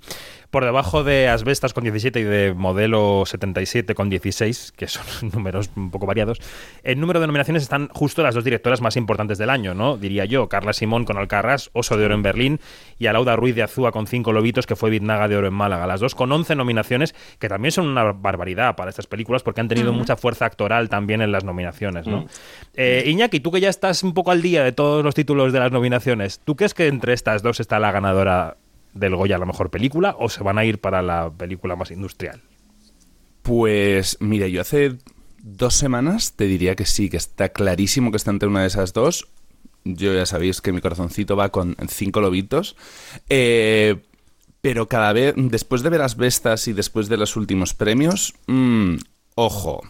Por debajo de Asbestas con 17 y de Modelo 77 con 16, que son números un poco variados, el número de nominaciones están justo las dos directoras más importantes del año, ¿no? Diría yo, Carla Simón con Alcarrás, Oso de Oro en Berlín y Alauda Ruiz de Azúa con Cinco Lobitos, que fue Biznaga de Oro en Málaga. Las dos con 11 nominaciones, que también son una barbaridad para estas películas porque han tenido mucha fuerza actoral también en las nominaciones, ¿no? Eh, Iñaki, tú que ya estás un poco al día de todos los títulos de las nominaciones, ¿tú crees que entre estas dos está la ganadora del Goya a la mejor película o se van a ir para la película más industrial? Pues mira, yo hace dos semanas te diría que sí, que está clarísimo que está entre una de esas dos. Yo ya sabéis que mi corazoncito va con cinco lobitos. Eh, pero cada vez, después de ver las bestas y después de los últimos premios, mm, ojo,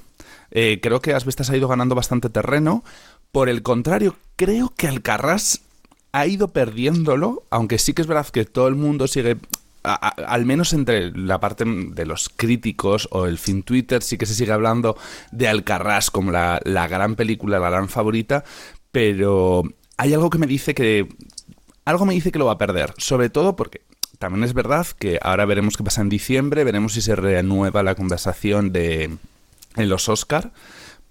eh, creo que Asbestas ha ido ganando bastante terreno. Por el contrario, creo que Alcarrás ha ido perdiéndolo, aunque sí que es verdad que todo el mundo sigue al menos entre la parte de los críticos o el fin Twitter sí que se sigue hablando de Alcarrás como la, gran película, la gran favorita, pero hay algo que me dice que... Algo me dice que lo va a perder, sobre todo porque también es verdad que ahora veremos qué pasa en diciembre, veremos si se renueva la conversación de en los Oscar,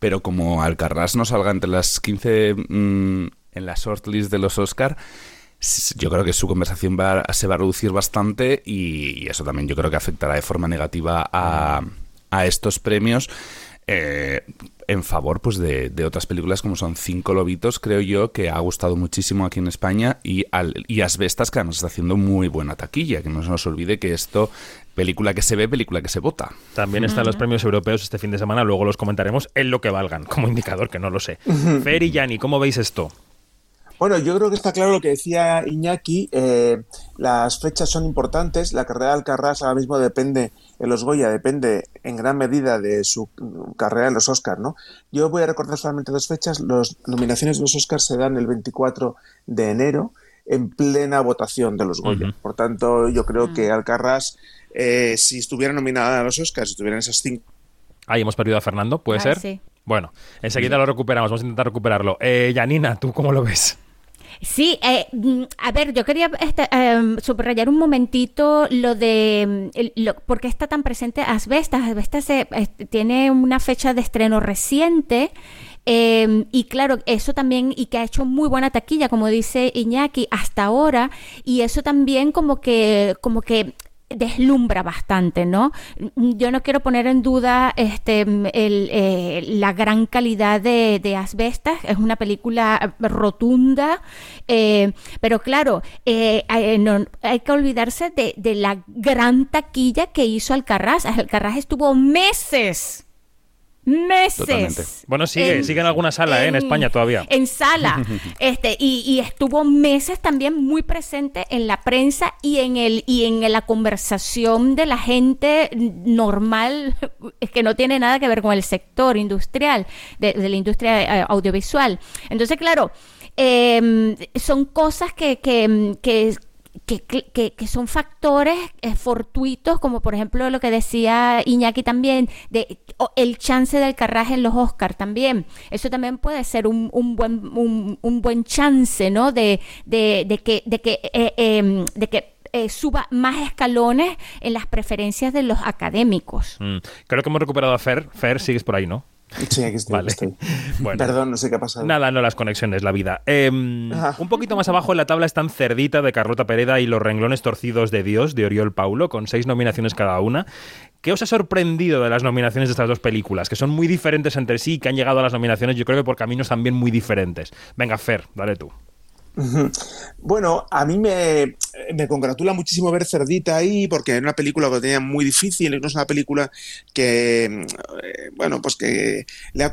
pero como Alcarrás no salga entre las 15 en la shortlist de los Oscar, yo creo que su conversación va, se va a reducir bastante y, eso también yo creo que afectará de forma negativa a, estos premios. Eh, en favor pues de, otras películas como son Cinco Lobitos, creo yo, que ha gustado muchísimo aquí en España, y, al, y Asbestas, que además está haciendo muy buena taquilla, que no se nos olvide que esto, película que se ve, película que se vota. También están los premios europeos este fin de semana, luego los comentaremos en lo que valgan, como indicador, que no lo sé. Fer y Yanni, ¿cómo veis esto? Bueno, yo creo que está claro lo que decía Iñaki. Eh, las fechas son importantes. La carrera de Alcarrás ahora mismo depende, en los Goya, depende en gran medida de su carrera en los Oscars, ¿no? Yo voy a recordar solamente dos fechas. Las nominaciones de los Oscars se dan el 24 de enero en plena votación de los Goya. Por tanto, yo creo que mm. Alcarrás, eh, si estuviera nominada a los Oscars, si estuvieran esas cinco... Ahí hemos perdido a Fernando, ¿puede ser? Sí. Bueno, enseguida lo recuperamos, vamos a intentar recuperarlo. Eh, Janina, ¿tú cómo lo ves? Sí, eh, mm, a ver, yo quería este, em, subrayar un momentito lo de mm, lo, por qué está tan presente Asbestas. Asbestas tiene una fecha de estreno reciente. Em, y claro, eso también, y que ha hecho muy buena taquilla, como dice Iñaki, hasta ahora, y eso también como que, como que deslumbra bastante, ¿no? Yo no quiero poner en duda este, eh, la gran calidad de, de, Asbestas, es una película rotunda, eh, pero claro, eh, hay, que olvidarse de, de la gran taquilla que hizo Alcarraz. Alcarraz estuvo meses meses. Bueno, sigue, sigue en alguna sala, ¿eh? en, España todavía. En sala. este, y, estuvo meses también muy presente en la prensa y en el, y en la conversación de la gente normal, que no tiene nada que ver con el sector industrial, de, la industria eh, audiovisual. Entonces, claro, em, son cosas que, que, que, que, que, son factores eh, fortuitos, como por ejemplo lo que decía Iñaki también, de el chance del carraje en los Oscars también. Eso también puede ser un, un buen, un, buen chance, ¿no? De, de, que, de que, eh, em, de que eh, suba más escalones en las preferencias de los académicos. Mm. Creo que hemos recuperado a Fer. Fer, sigues por ahí, ¿no? Sí, aquí estoy. Perdón, no sé qué ha pasado. Nada, no las conexiones, la vida. Em, un poquito más abajo en la tabla están Cerdita de Carlota Pereda y Los renglones torcidos de Dios de Oriol Paulo, con seis nominaciones cada una. ¿Qué os ha sorprendido de las nominaciones de estas dos películas? Que son muy diferentes entre sí y que han llegado a las nominaciones, yo creo que por caminos también muy diferentes. Venga, Fer, dale tú. Bueno, a mí me, congratula muchísimo ver Cerdita ahí, porque era una película que tenía muy difícil, no es una película que, eh, bueno, pues que le ha,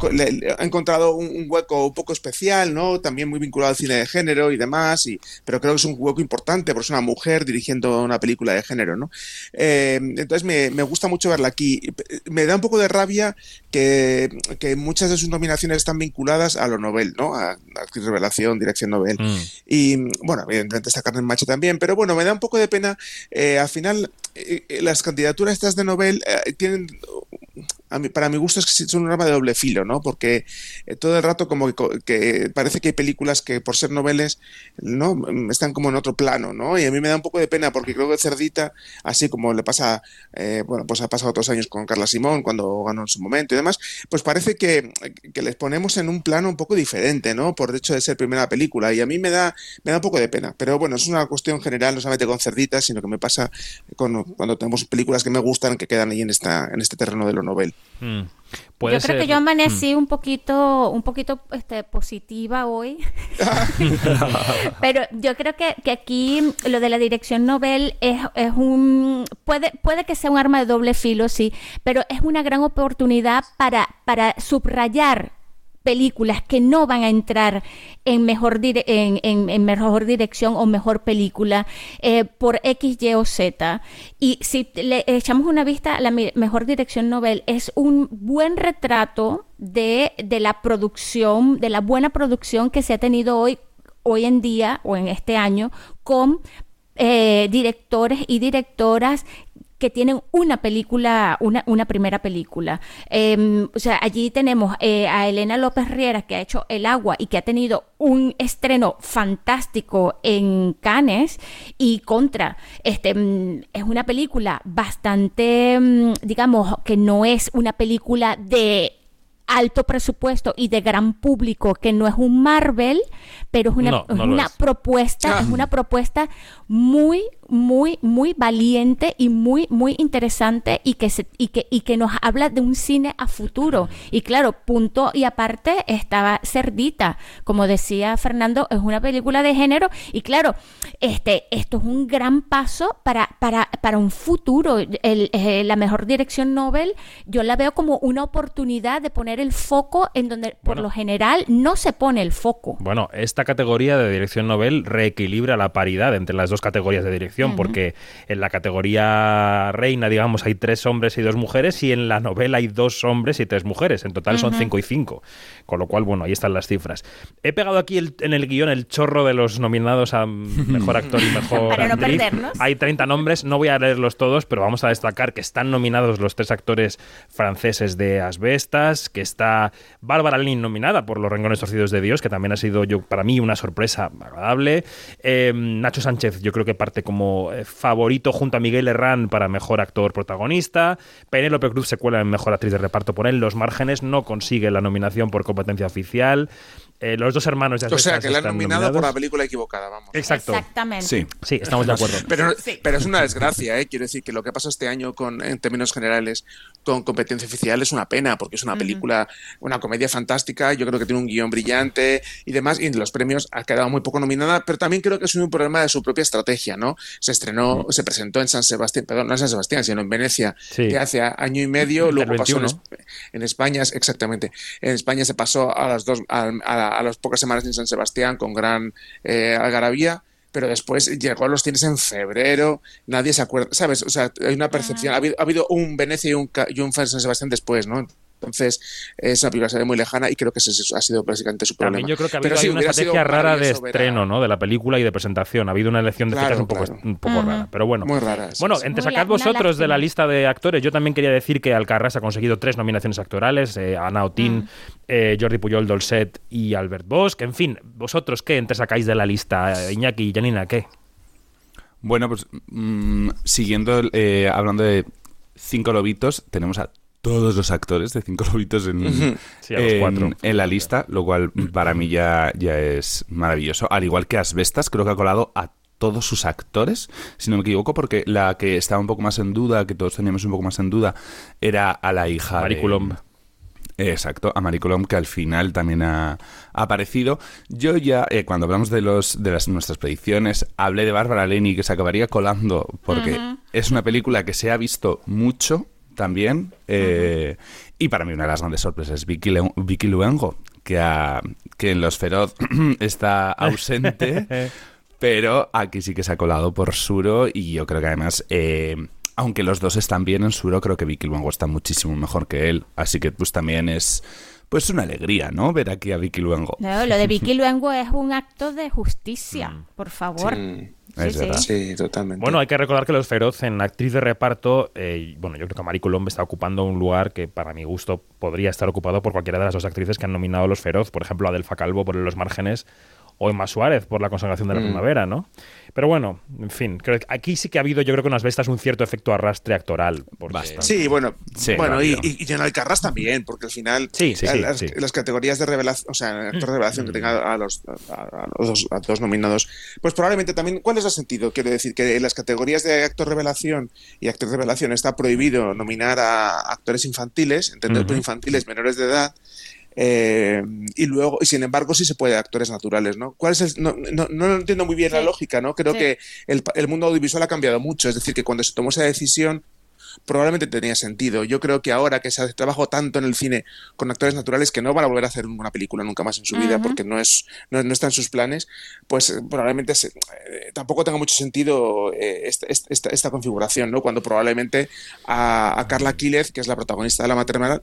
encontrado un, hueco un poco especial, ¿no? También muy vinculado al cine de género y demás, y, pero creo que es un hueco importante, porque es una mujer dirigiendo una película de género, ¿no? Eh, entonces me, gusta mucho verla aquí. Me da un poco de rabia que, muchas de sus nominaciones están vinculadas a lo novel, ¿no? A, revelación, dirección novel. Mm. Y bueno, evidentemente está Carmen Macho también, pero bueno, me da un poco de pena. Eh, al final, eh, eh, las candidaturas estas de Nobel tienen para mi gusto es que son un arma de doble filo, ¿no? Porque eh, todo el rato como que, parece que hay películas que por ser noveles, ¿no? Están como en otro plano, ¿no? Y a mí me da un poco de pena porque creo que Cerdita, así como le pasa, eh, bueno, pues ha pasado otros años con Carla Simón cuando ganó en su momento y demás, pues parece que, les ponemos en un plano un poco diferente, ¿no? Por hecho de ser primera película y a mí me da, me da un poco de pena. Pero bueno, es una cuestión general, no solamente con Cerdita, sino que me pasa cuando tenemos películas que me gustan que quedan ahí en, esta, en este terreno de lo novel. Mm. yo creo que yo amanecí mm. un poquito, un poquito este, positiva hoy. Pero yo creo que, que, aquí lo de la dirección novel es, es, un. Puede, puede que sea un arma de doble filo, sí, pero es una gran oportunidad para, para subrayar películas que no van a entrar en mejor, en, mejor dirección o mejor película eh, por X, Y o Z. Y si le echamos una vista a la mejor dirección novel, es un buen retrato de, de la producción, de la buena producción que se ha tenido hoy hoy en día o en este año con eh, directores y directoras que tienen una película, una, una primera película. Em, o sea, allí tenemos eh, a Elena López Riera, que ha hecho El Agua y que ha tenido un estreno fantástico en Cannes y Contra. Este, mm, es una película bastante, mm, digamos, que no es una película de alto presupuesto y de gran público que no es un Marvel, pero es una, una propuesta, es una propuesta muy muy, muy valiente y muy, muy interesante y que, se, y, que, y que nos habla de un cine a futuro. Y claro, punto y aparte estaba Cerdita, como decía Fernando, es una película de género y claro, este, esto es un gran paso para, para, para un futuro. El, eh, la mejor dirección Nobel yo la veo como una oportunidad de poner el foco en donde por lo general no se pone el foco. Bueno, esta categoría de dirección Nobel reequilibra la paridad entre las dos categorías de dirección porque en la categoría reina, digamos, hay tres hombres y dos mujeres, y en la novela hay dos hombres y tres mujeres. En total son cinco y cinco. Con lo cual, bueno, ahí están las cifras. He pegado aquí en el guion el chorro de los nominados a mejor actor y mejor actriz. hay 30 nombres, no voy a leerlos todos, pero vamos a destacar que están nominados los tres actores franceses de Asbestas, que está Bárbara Lin nominada por Los Rengones Torcidos de Dios, que también ha sido yo para mí una sorpresa agradable. Eh, Nacho Sánchez, yo creo que parte como eh, favorito junto a Miguel Herrán para mejor actor protagonista. Penélope Cruz se cuela en mejor actriz de reparto por él. Los márgenes no consigue la nominación por competencia oficial. Eh, los dos hermanos de O sea, que la han nominado nominados. por la película equivocada, vamos. Exacto. Exactamente. Sí. Sí, estamos de acuerdo. Pero, pero es una desgracia, ¿eh? Quiero decir que lo que pasa este año, con, en términos generales, con competencia oficial es una pena, porque es una película, una comedia fantástica, yo creo que tiene un guion brillante y demás, y en los premios ha quedado muy poco nominada, pero también creo que es un problema de su propia estrategia, ¿no? Se estrenó, se presentó en San Sebastián, perdón, no en San Sebastián, sino en Venecia, Sí. que hace a- año y medio, luego pasó en, 21. Es- en España, exactamente, en España se pasó a las dos, a, a- a las pocas semanas en San Sebastián con gran eh, algarabía, pero después llegó a los cines en febrero, nadie se acuerda, ¿sabes? O sea, hay una percepción, ha, habido, ha habido un Venecia y un, ca- y un San Sebastián después, ¿no? Entonces, es una película que se ve muy lejana y creo que ese ha sido básicamente su problema. También yo creo que ha habido sí, una estrategia rara de estreno, ¿no? De la película y de presentación. Ha habido una elección de Claro, fechas un poco, claro. un poco rara. Pero bueno. Muy rara. sí, Bueno, sí. entre sacad vosotros de la lista de actores, yo también quería decir que Alcarrás ha conseguido tres nominaciones actorales, eh, Ana Otín, eh, Jordi Puyol Dolcet y Albert Bosch. En fin, vosotros qué entre sacáis de la lista, Eh, Iñaki y Janina, ¿qué? Bueno, pues mm, siguiendo, eh, hablando de Cinco Lobitos, tenemos a todos los actores de Cinco Lobitos en. Sí, en- cuatro. en la lista, lo cual para mí ya, ya es maravilloso. Al igual que Asbestas, creo que ha colado a todos sus actores, si no me equivoco, porque la que estaba un poco más en duda, que todos teníamos un poco más en duda, era a la hija Marie de- Coulomb. Exacto, a Marie que al final también ha, ha aparecido. Yo ya, eh, cuando hablamos de los de las nuestras predicciones, hablé de Bárbara Leni, que se acabaría colando, porque es una película que se ha visto mucho también. eh, Y para mí una de las grandes sorpresas es Vicky, Vicky Luengo, que, que en Los Feroz está ausente. Pero aquí sí que se ha colado por Suro y yo creo que además, eh, aunque los dos están bien en Suro, creo que Vicky Luengo está muchísimo mejor que él. Así que pues también es pues una alegría, ¿no? Ver aquí a Vicky Luengo. No, lo de Vicky Luengo es un acto de justicia, por favor. Mm, Es verdad. sí, totalmente. Bueno, hay que recordar que Los Feroz en actriz de reparto, eh, bueno, yo creo que Marie Coulomb está ocupando un lugar que para mi gusto podría estar ocupado por cualquiera de las dos actrices que han nominado Los Feroz, por ejemplo, Adelfa Calvo por Los Márgenes o Emma Suárez por La Consagración de la Mm. Primavera, ¿no? Pero bueno, en fin, creo que aquí sí que ha habido, yo creo que unas bestas un cierto efecto arrastre actoral. Bastante. Sí, bueno, Sí, bueno y, y, en Alcarrás también, porque al final Sí, sí, sí, las, sí. las categorías de revelación, o sea, actor de revelación que tenga a los, a, a los dos, a dos nominados, pues probablemente también, ¿cuál es el sentido? Quiero decir que en las categorías de actor revelación y actor de revelación está prohibido nominar a actores infantiles, entender por infantiles menores de edad. Eh, y luego, y sin embargo, sí se puede actores naturales, ¿no? ¿Cuál es el- no, no, no entiendo muy bien la lógica, ¿no? Creo Sí. que el, el mundo audiovisual ha cambiado mucho, es decir, que cuando se tomó esa decisión, probablemente tenía sentido. Yo creo que ahora que se trabajado tanto en el cine con actores naturales que no van a volver a hacer una película nunca más en su vida porque no es no, no está en sus planes, pues eh, probablemente se- eh, tampoco tenga mucho sentido eh, esta, esta- esta configuración, ¿no? Cuando probablemente a, a Carla Quílez, que es la protagonista de La Maternal,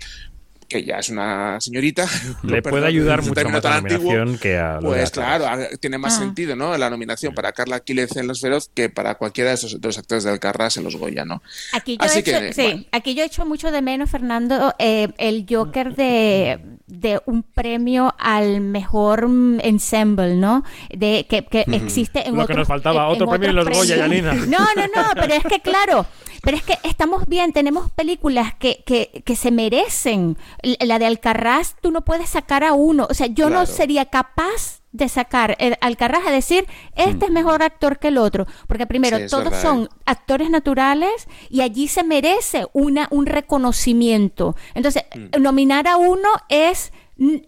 que ya es una señorita, Le puede ayudar mucho más la tan antiguo, nominación que a pues claro, tiene más Ah. sentido, ¿no? La nominación para Carla Quílez en Los Feroz que para cualquiera de esos de los actores de Alcarrás en Los Goya, ¿no? Aquí yo, Así he hecho, que, sí, bueno. aquí yo he hecho mucho de menos, Fernando, eh, el Joker de, de un premio al mejor mm, ensemble, ¿no? De que, que existe en Lo que otros- nos faltaba, en- otro en premio en los Goya. No, no, no, pero es que claro, pero es que estamos bien, tenemos películas que, que, que se merecen. La de Alcarrás, tú no puedes sacar a uno, o sea, yo no sería capaz de sacar el Alcarrás a decir, este es mejor actor que el otro, porque primero, Sí, todos verdad, son ¿eh? actores naturales y allí se merece una, un reconocimiento. Entonces, nominar a uno es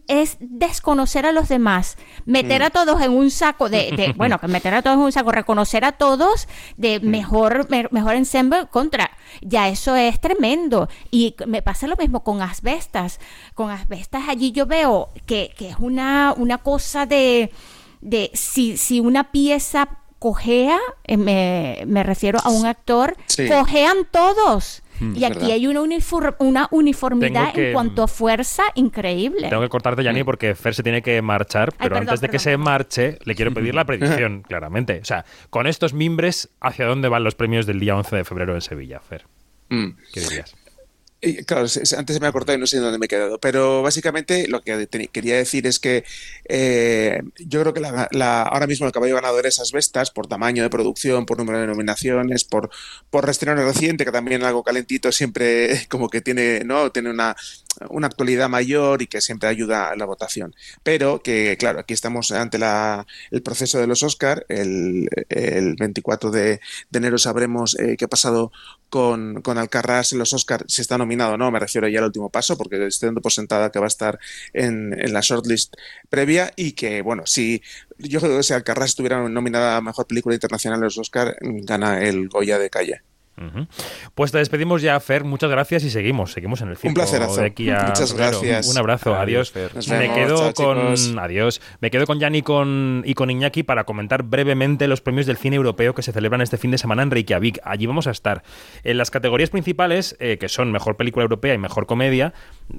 es desconocer a los demás, meter a todos en un saco de, de- bueno, que meter a todos en un saco, reconocer a todos de mejor me- mejor ensemble contra, ya eso es tremendo y me pasa lo mismo con asbestas, con asbestas allí yo veo que, que es una una cosa de de si si una pieza cojea, eh, me, me refiero a un actor, Sí. cojean todos. Y es aquí verdad. hay una, unifor- una uniformidad que- en cuanto a fuerza increíble. Tengo que cortarte, Yanni, porque Fer se tiene que marchar, pero perdón, antes de que se marche, le quiero pedir la predicción, claramente. O sea, con estos mimbres, ¿hacia dónde van los premios del día 11 de febrero en Sevilla, Fer? Mm. ¿Qué dirías? Claro, antes se me ha cortado y no sé dónde me he quedado, pero básicamente lo que quería decir es que eh, yo creo que la, ahora mismo el caballo ganador es Asbestas por tamaño de producción, por número de nominaciones, por, por reciente, que también algo calentito siempre como que tiene, ¿no? tiene una, una actualidad mayor y que siempre ayuda a la votación. Pero que, claro, aquí estamos ante la, el proceso de los Oscar. El, el 24 de, enero sabremos eh, qué ha pasado con, con Alcarrás en los Oscar, si está nominado o no. Me refiero ya al último paso, porque estoy dando por sentada que va a estar en, en la shortlist previa y que, bueno, si yo creo que si Alcarrás estuviera nominada a Mejor Película Internacional en los Oscar, gana el Goya de calle. Pues te despedimos ya, Fer. Muchas gracias y seguimos. Seguimos en el film. Un placer. Muchas gracias. Un abrazo. Adiós. Me quedo con adiós. Me quedo con Jan y con, y con Iñaki para comentar brevemente los premios del cine europeo que se celebran este fin de semana en Reykjavik. Allí vamos a estar. En las categorías principales, eh, que son mejor película europea y mejor comedia,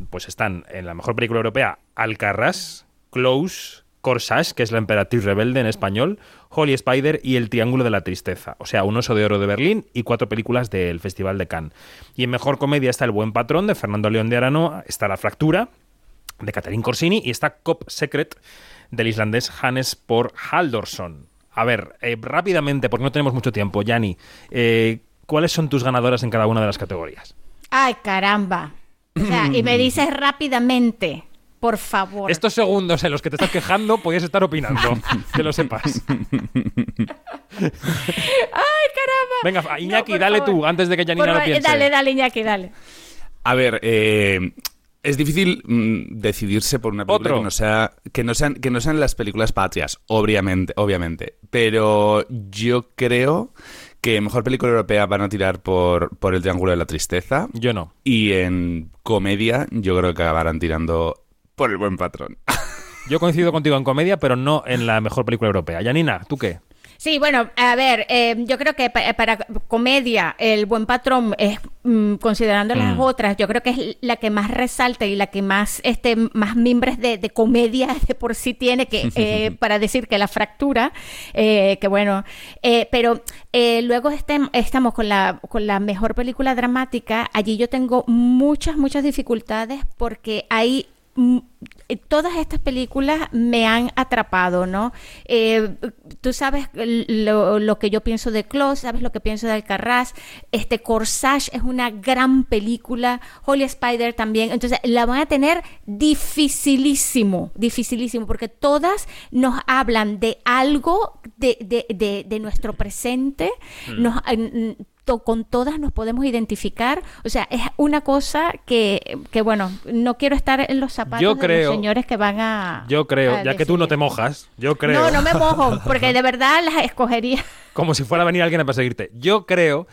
pues están en la mejor película europea Alcarrás, Close, Corsage, que es la emperatriz rebelde en español, Holy Spider y El Triángulo de la Tristeza, o sea, un oso de oro de Berlín y cuatro películas del Festival de Cannes. Y en mejor comedia está El Buen Patrón de Fernando León de Arano, está La Fractura de Catherine Corsini y está Cop Secret del islandés Hannes por Haldorsson. A ver, eh, rápidamente, porque no tenemos mucho tiempo, Yanni, eh, ¿cuáles son tus ganadoras en cada una de las categorías? Ay, caramba. O sea, y me dices rápidamente. Por favor. Estos segundos en los que te estás quejando, podías estar opinando. que lo sepas. ¡Ay, caramba! Venga, Iñaki, dale tú, antes de que Janina lo piense. Dale, dale, Iñaki, dale. A ver, eh, es difícil mm, decidirse por una película que no sea que no sean que no sean las películas patrias, obviamente, obviamente. Pero yo creo que mejor película europea van a tirar por, por el Triángulo de la Tristeza. Yo no. Y en comedia, yo creo que acabarán tirando por el buen patrón. Yo coincido contigo en comedia, pero no en la mejor película europea. Yanina, ¿tú qué? Sí, bueno, a ver, eh, yo creo que para, comedia, El Buen Patrón, es, mm, considerando las mm. otras, yo creo que es la que más resalta y la que más, este, más mimbres de, comedia de por sí tiene, que eh, para decir que la fractura, eh, que bueno, pero luego este, estamos con la, con la mejor película dramática, allí yo tengo muchas, muchas dificultades porque hay eh, todas estas películas me han atrapado, ¿no? Eh, tú sabes lo, que yo pienso de Close, sabes lo que pienso de Alcarraz, este Corsage es una gran película, Holy Spider también, entonces la van a tener dificilísimo, dificilísimo, porque todas nos hablan de algo de, de, de, nuestro presente, mm. Con todas nos podemos identificar. O sea, es una cosa que, que bueno, no quiero estar en los zapatos de los señores que van a. Yo creo, ya que tú no te mojas, yo creo. No, no me mojo, porque de verdad las escogería. Como si fuera a venir alguien a perseguirte. Yo creo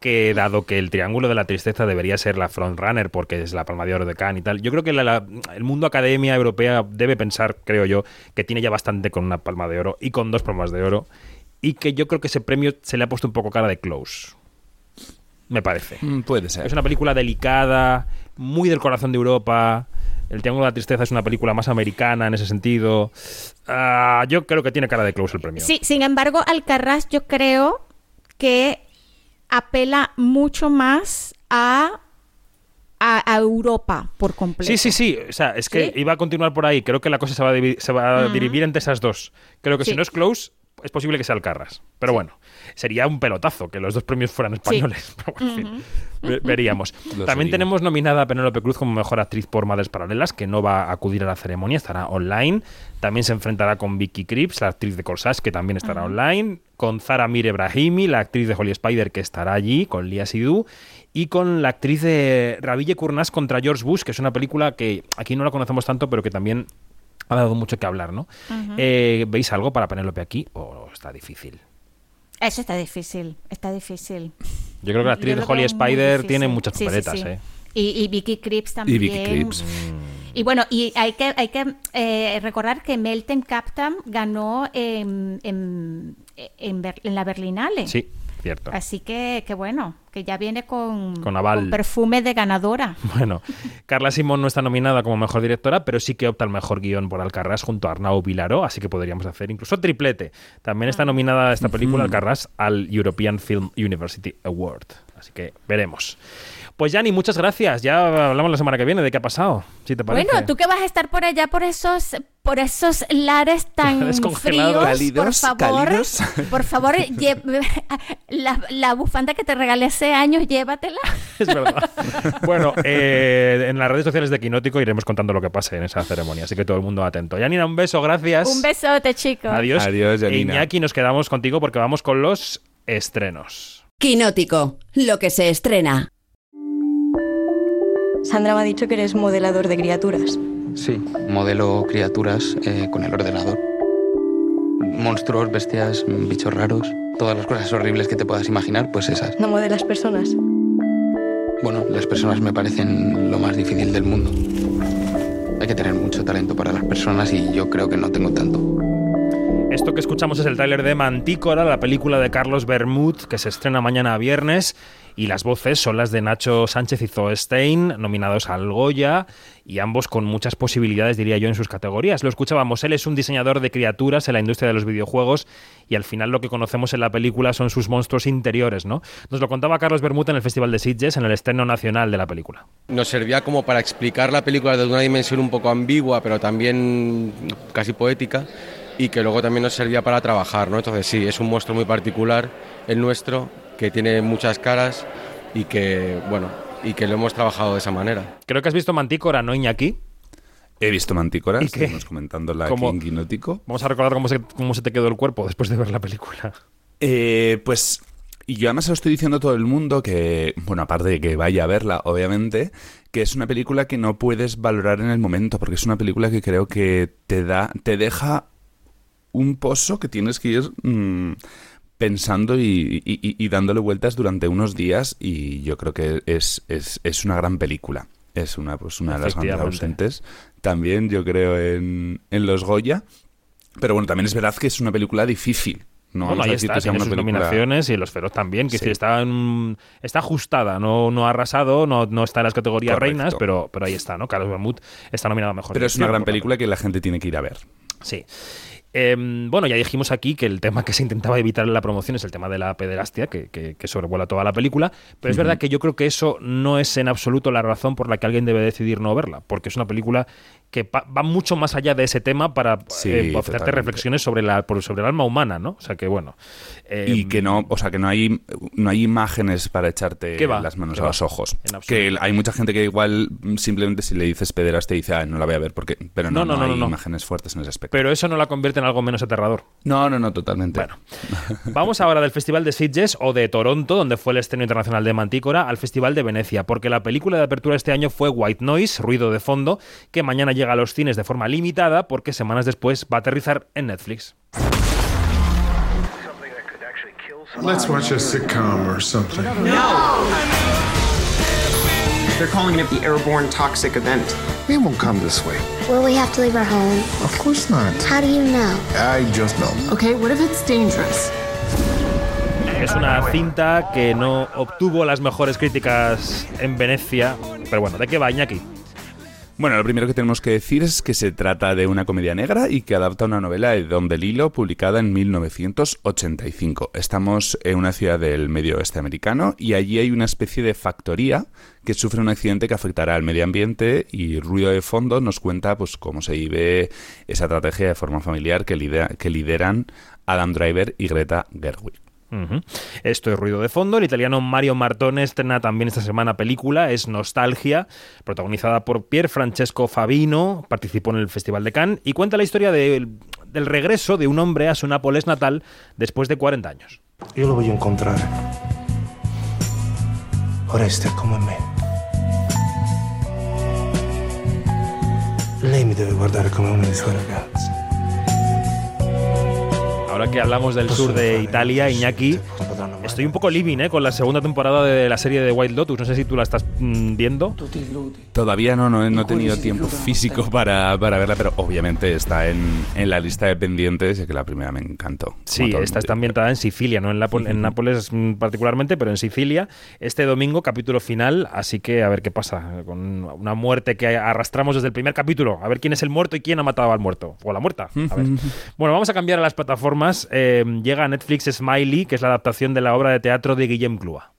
que dado que el Triángulo de la Tristeza debería ser la frontrunner porque es la palma de oro de Cannes y tal, yo creo que el mundo academia europea debe pensar, creo yo, que tiene ya bastante con una palma de oro y con dos palmas de oro y que yo creo que ese premio se le ha puesto un poco cara de close me parece. Mm, puede ser. Es una película delicada, muy del corazón de Europa. El Triángulo de la Tristeza es una película más americana en ese sentido. Ah, yo creo que tiene cara de close el premio. Sí, sin embargo, Alcarraz yo creo que apela mucho más a a, Europa por completo. Sí, sí, sí. O sea, es que iba a continuar por ahí. Creo que la cosa se va a, se va a dividir entre esas dos. Creo que si no es close, es posible que sea Alcarras. Pero bueno, sería un pelotazo que los dos premios fueran españoles. veríamos. También tenemos nominada a Penélope Cruz como mejor actriz por Madres Paralelas, que no va a acudir a la ceremonia, estará online. También se enfrentará con Vicky Cripps, la actriz de Corsage, que también estará online. Con Zara Mire Brahimi, la actriz de Holy Spider, que estará allí, con Lia Sidhu. Y con la actriz de Raville Kurnas contra George Bush, que es una película que aquí no la conocemos tanto, pero que también ha dado mucho que hablar, ¿no? Eh, ¿Veis algo para Penélope aquí o está difícil? Eso está difícil, está difícil. Yo creo que la actriz de Holly Spider tiene muchas papeletas, ¿eh? Y, Vicky Cripps también. Y Vicky Cripps. Y bueno, y hay que, hay que eh, recordar que Melton Captain ganó en, en, en, en la Berlinale. Sí. Cierto. Así que, que bueno, que ya viene con, con, perfume de ganadora. Bueno, Carla Simón no está nominada como mejor directora, pero sí que opta el mejor guion por Alcarrás junto a Arnau Vilaró, así que podríamos hacer incluso triplete. También está nominada esta película, Alcarrás, al European Film University Award. Así que veremos. Pues Yanni, muchas gracias. Ya hablamos la semana que viene de qué ha pasado, si te parece. Bueno, tú que vas a estar por allá por esos por esos lares tan fríos, por favor, por favor, la, la, bufanda que te regalé hace años, llévatela. Es verdad. bueno, eh, en las redes sociales de Quinótico iremos contando lo que pase en esa ceremonia, así que todo el mundo atento. Yanina, un beso, gracias. Un besote, chicos. Adiós. Adiós, Yanina. Iñaki, nos quedamos contigo porque vamos con los estrenos. Quinótico, lo que se estrena. Sandra me ha dicho que eres modelador de criaturas. Sí, modelo criaturas eh, con el ordenador. Monstruos, bestias, bichos raros, todas las cosas horribles que te puedas imaginar, pues esas. ¿No modelas personas? Bueno, las personas me parecen lo más difícil del mundo. Hay que tener mucho talento para las personas y yo creo que no tengo tanto. Esto que escuchamos es el tráiler de Mantícora, la película de Carlos Bermud, que se estrena mañana viernes y las voces son las de Nacho Sánchez y Zoe Stein, nominados al Goya, y ambos con muchas posibilidades, diría yo, en sus categorías. Lo escuchábamos, él es un diseñador de criaturas en la industria de los videojuegos y al final lo que conocemos en la película son sus monstruos interiores, ¿no? Nos lo contaba Carlos Bermuda en el Festival de Sitges, en el estreno nacional de la película. Nos servía como para explicar la película desde una dimensión un poco ambigua, pero también casi poética y que luego también nos servía para trabajar, ¿no? Entonces sí, es un monstruo muy particular, el nuestro, que tiene muchas caras y que, bueno, y que lo hemos trabajado de esa manera. Creo que has visto Mantícora, ¿no, Iñaki? He visto Mantícora, estuvimos comentando la aquí en Guinótico. Vamos a recordar cómo se, cómo se te quedó el cuerpo después de ver la película. Eh, pues y yo además lo estoy diciendo a todo el mundo que, bueno, aparte de que vaya a verla, obviamente, que es una película que no puedes valorar en el momento, porque es una película que creo que te da, te deja un pozo que tienes que ir mm, pensando y, dándole vueltas durante unos días y yo creo que es, es, una gran película. Es una, pues, una de las grandes ausentes. También yo creo en, en Los Goya. Pero bueno, también es verdad que es una película difícil. No bueno, ahí está, tiene sus nominaciones y Los Feroz también, que sí. está, está ajustada, no, no ha arrasado, no, no está en las categorías reinas, pero, pero ahí está, ¿no? Carlos Bermud está nominado mejor. Pero es una gran película que la gente tiene que ir a ver. Sí. Em, bueno, ya dijimos aquí que el tema que se intentaba evitar en la promoción es el tema de la pederastia, que, que, sobrevuela toda la película, pero es verdad que yo creo que eso no es en absoluto la razón por la que alguien debe decidir no verla, porque es una película que va mucho más allá de ese tema para eh, ofrecerte reflexiones sobre la sobre el alma humana, ¿no? O sea que bueno. Y em, que no, o sea que no hay no hay imágenes para echarte las manos a los ojos. Que hay mucha gente que igual simplemente si le dices pederastia dice, ah, no la voy a ver porque pero no, no, no, hay imágenes fuertes en ese aspecto. Pero eso no la convierte en algo menos aterrador. No, no, no, totalmente. Bueno, vamos ahora del Festival de Sitges o de Toronto, donde fue el estreno internacional de Mantícora, al Festival de Venecia, porque la película de apertura este año fue White Noise, Ruido de Fondo, que mañana llega a los cines de forma limitada porque semanas después va a aterrizar en Netflix. Let's watch a sitcom or something. No. They're calling it the airborne toxic event. We won't come this way. Will we have to leave our home? Of course not. How do you know? I just know. Okay, what if it's dangerous? Es una cinta que no obtuvo las mejores críticas en Venecia, pero bueno, ¿de qué va Iñaki? Bueno, lo primero que tenemos que decir es que se trata de una comedia negra y que adapta una novela de Don DeLillo publicada en 1985. Estamos en una ciudad del medio oeste americano y allí hay una especie de factoría que sufre un accidente que afectará al medio ambiente y Ruido de Fondo nos cuenta pues cómo se vive esa estrategia de forma familiar que, que lideran Adam Driver y Greta Gerwig. Esto es ruido de fondo. El italiano Mario Martone estrena también esta semana película, es Nostalgia, protagonizada por Pier Francesco Fabino, participó en el Festival de Cannes y cuenta la historia del regreso de un hombre a su Nápoles natal después de 40 años. Yo lo voy a encontrar. Oreste como me. Lei mi debe guardar como uno de sus ragazzi. Ahora que hablamos del sur de Italia, Iñaki, estoy un poco living ¿eh? con la segunda temporada de la serie de White Lotus. No sé si tú la estás mm, viendo. Todavía no, no, he tenido tiempo físico para, verla, pero obviamente está en, la lista de pendientes y que la primera me encantó. Sí, esta está ambientada en Sicilia, no en, en Nápoles mm, particularmente, pero en Sicilia. Este domingo, capítulo final, así que a ver qué pasa con una muerte que arrastramos desde el primer capítulo. A ver quién es el muerto y quién ha matado al muerto. O a la muerta. A ver. bueno, vamos a cambiar a las plataformas eh, llega a Netflix Smiley, que es la adaptación de la obra de teatro de Guillem Clua.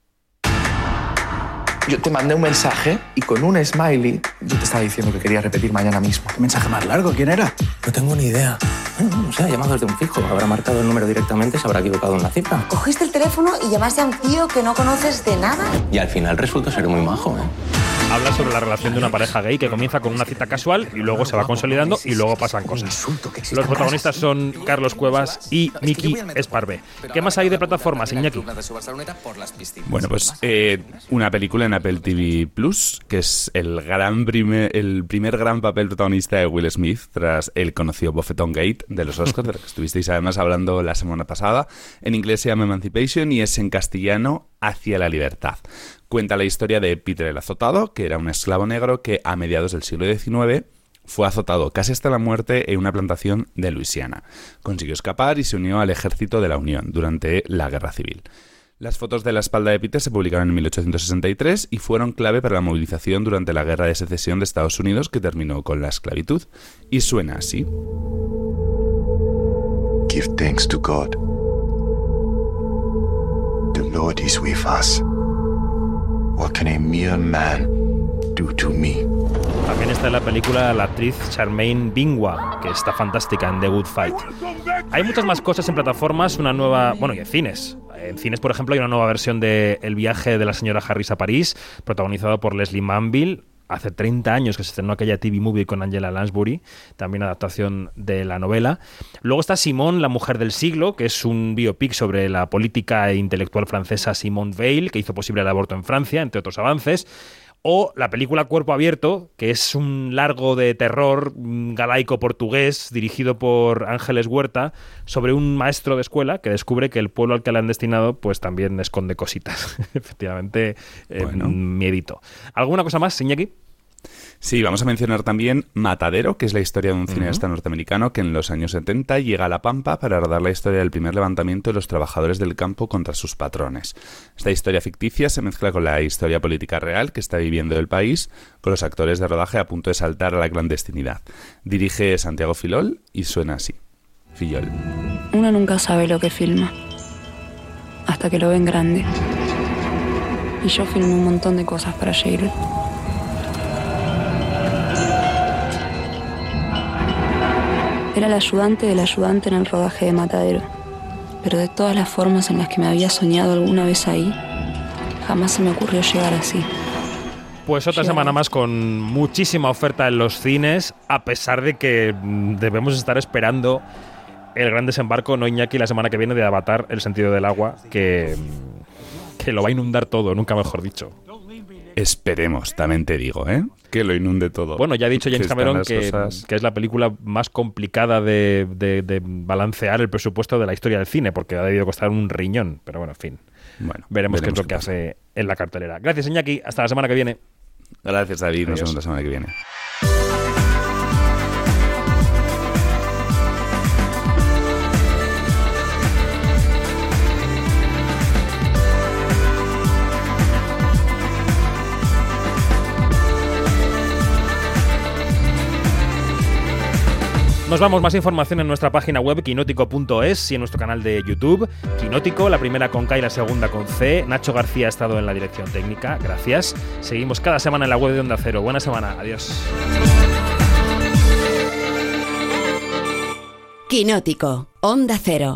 Yo te mandé un mensaje y con un smiley yo te estaba diciendo que quería repetir mañana mismo. ¿Qué mensaje más largo? ¿Quién era? No tengo ni idea. No sé, ha llamado desde un fijo. Habrá marcado el número directamente, se habrá equivocado en la cifra. Cogiste el teléfono y llamaste a un tío que no conoces de nada. Y al final resulta ser muy majo, ¿eh? Habla sobre la relación de una pareja gay que comienza con una cita casual y luego se va consolidando y luego pasan cosas. Los protagonistas son Carlos Cuevas y Miki Esparvé. ¿Qué más hay de plataformas, Iñaki? Bueno, pues eh, una película en Apple TV Plus, que es el gran primer, el primer gran papel protagonista de Will Smith tras el conocido Bofeton Gate de los Oscars, del que estuvisteis además hablando la semana pasada. En inglés se llama Emancipation y es en castellano Hacia la Libertad. Cuenta la historia de Peter el Azotado, que era un esclavo negro que a mediados del siglo XIX fue azotado casi hasta la muerte en una plantación de Luisiana. Consiguió escapar y se unió al ejército de la Unión durante la Guerra Civil. Las fotos de la espalda de Peter se publicaron en 1863 y fueron clave para la movilización durante la Guerra de Secesión de Estados Unidos que terminó con la esclavitud. Y suena así. Give thanks to God. The Lord is with us. What can a mere man do to me? También está en la película la actriz Charmaine Bingwa, que está fantástica en The Good Fight. Hay muchas más cosas en plataformas, una nueva, bueno, y en cines. En cines, por ejemplo, hay una nueva versión de El viaje de la señora Harris a París, protagonizado por Leslie Manville, hace 30 años que se estrenó aquella TV movie con Angela Lansbury, también adaptación de la novela. Luego está Simone, la mujer del siglo, que es un biopic sobre la política e intelectual francesa Simone Veil, que hizo posible el aborto en Francia, entre otros avances. O la película Cuerpo Abierto, que es un largo de terror galaico portugués dirigido por Ángeles Huerta sobre un maestro de escuela que descubre que el pueblo al que le han destinado pues también esconde cositas. Efectivamente, eh, miedito. ¿Alguna cosa más, Iñaki? Sí, vamos a mencionar también Matadero, que es la historia de un cineasta norteamericano que en los años 70 llega a La Pampa para rodar la historia del primer levantamiento de los trabajadores del campo contra sus patrones. Esta historia ficticia se mezcla con la historia política real que está viviendo el país, con los actores de rodaje a punto de saltar a la clandestinidad. Dirige Santiago Filol y suena así. Fillol. Uno nunca sabe lo que filma, hasta que lo ven grande. Y yo filmé un montón de cosas para Sheryl. Era el ayudante del ayudante en el rodaje de Matadero. Pero de todas las formas en las que me había soñado alguna vez ahí, jamás se me ocurrió llegar así. Pues otra semana más con muchísima oferta en los cines, a pesar de que mm, debemos estar esperando el gran desembarco, no Iñaki, la semana que viene de Avatar, el sentido del agua, que, mm, que lo va a inundar todo, nunca mejor dicho. Esperemos, también te digo, ¿eh? Que lo inunde todo. Bueno, ya ha dicho James Cameron que, que, es la película más complicada de, de, de, balancear el presupuesto de la historia del cine, porque ha debido costar un riñón. Pero bueno, en fin. Bueno, veremos, qué es lo que hace en la cartelera. Gracias, Iñaki. Hasta la semana que viene. Gracias, David. Nos vemos la semana que viene. Nos vamos, más información en nuestra página web quinótico.es y en nuestro canal de YouTube. Quinótico, la primera con K y la segunda con C. Nacho García ha estado en la dirección técnica, gracias. Seguimos cada semana en la web de Onda Cero. Buena semana, adiós. Quinótico, Onda Cero.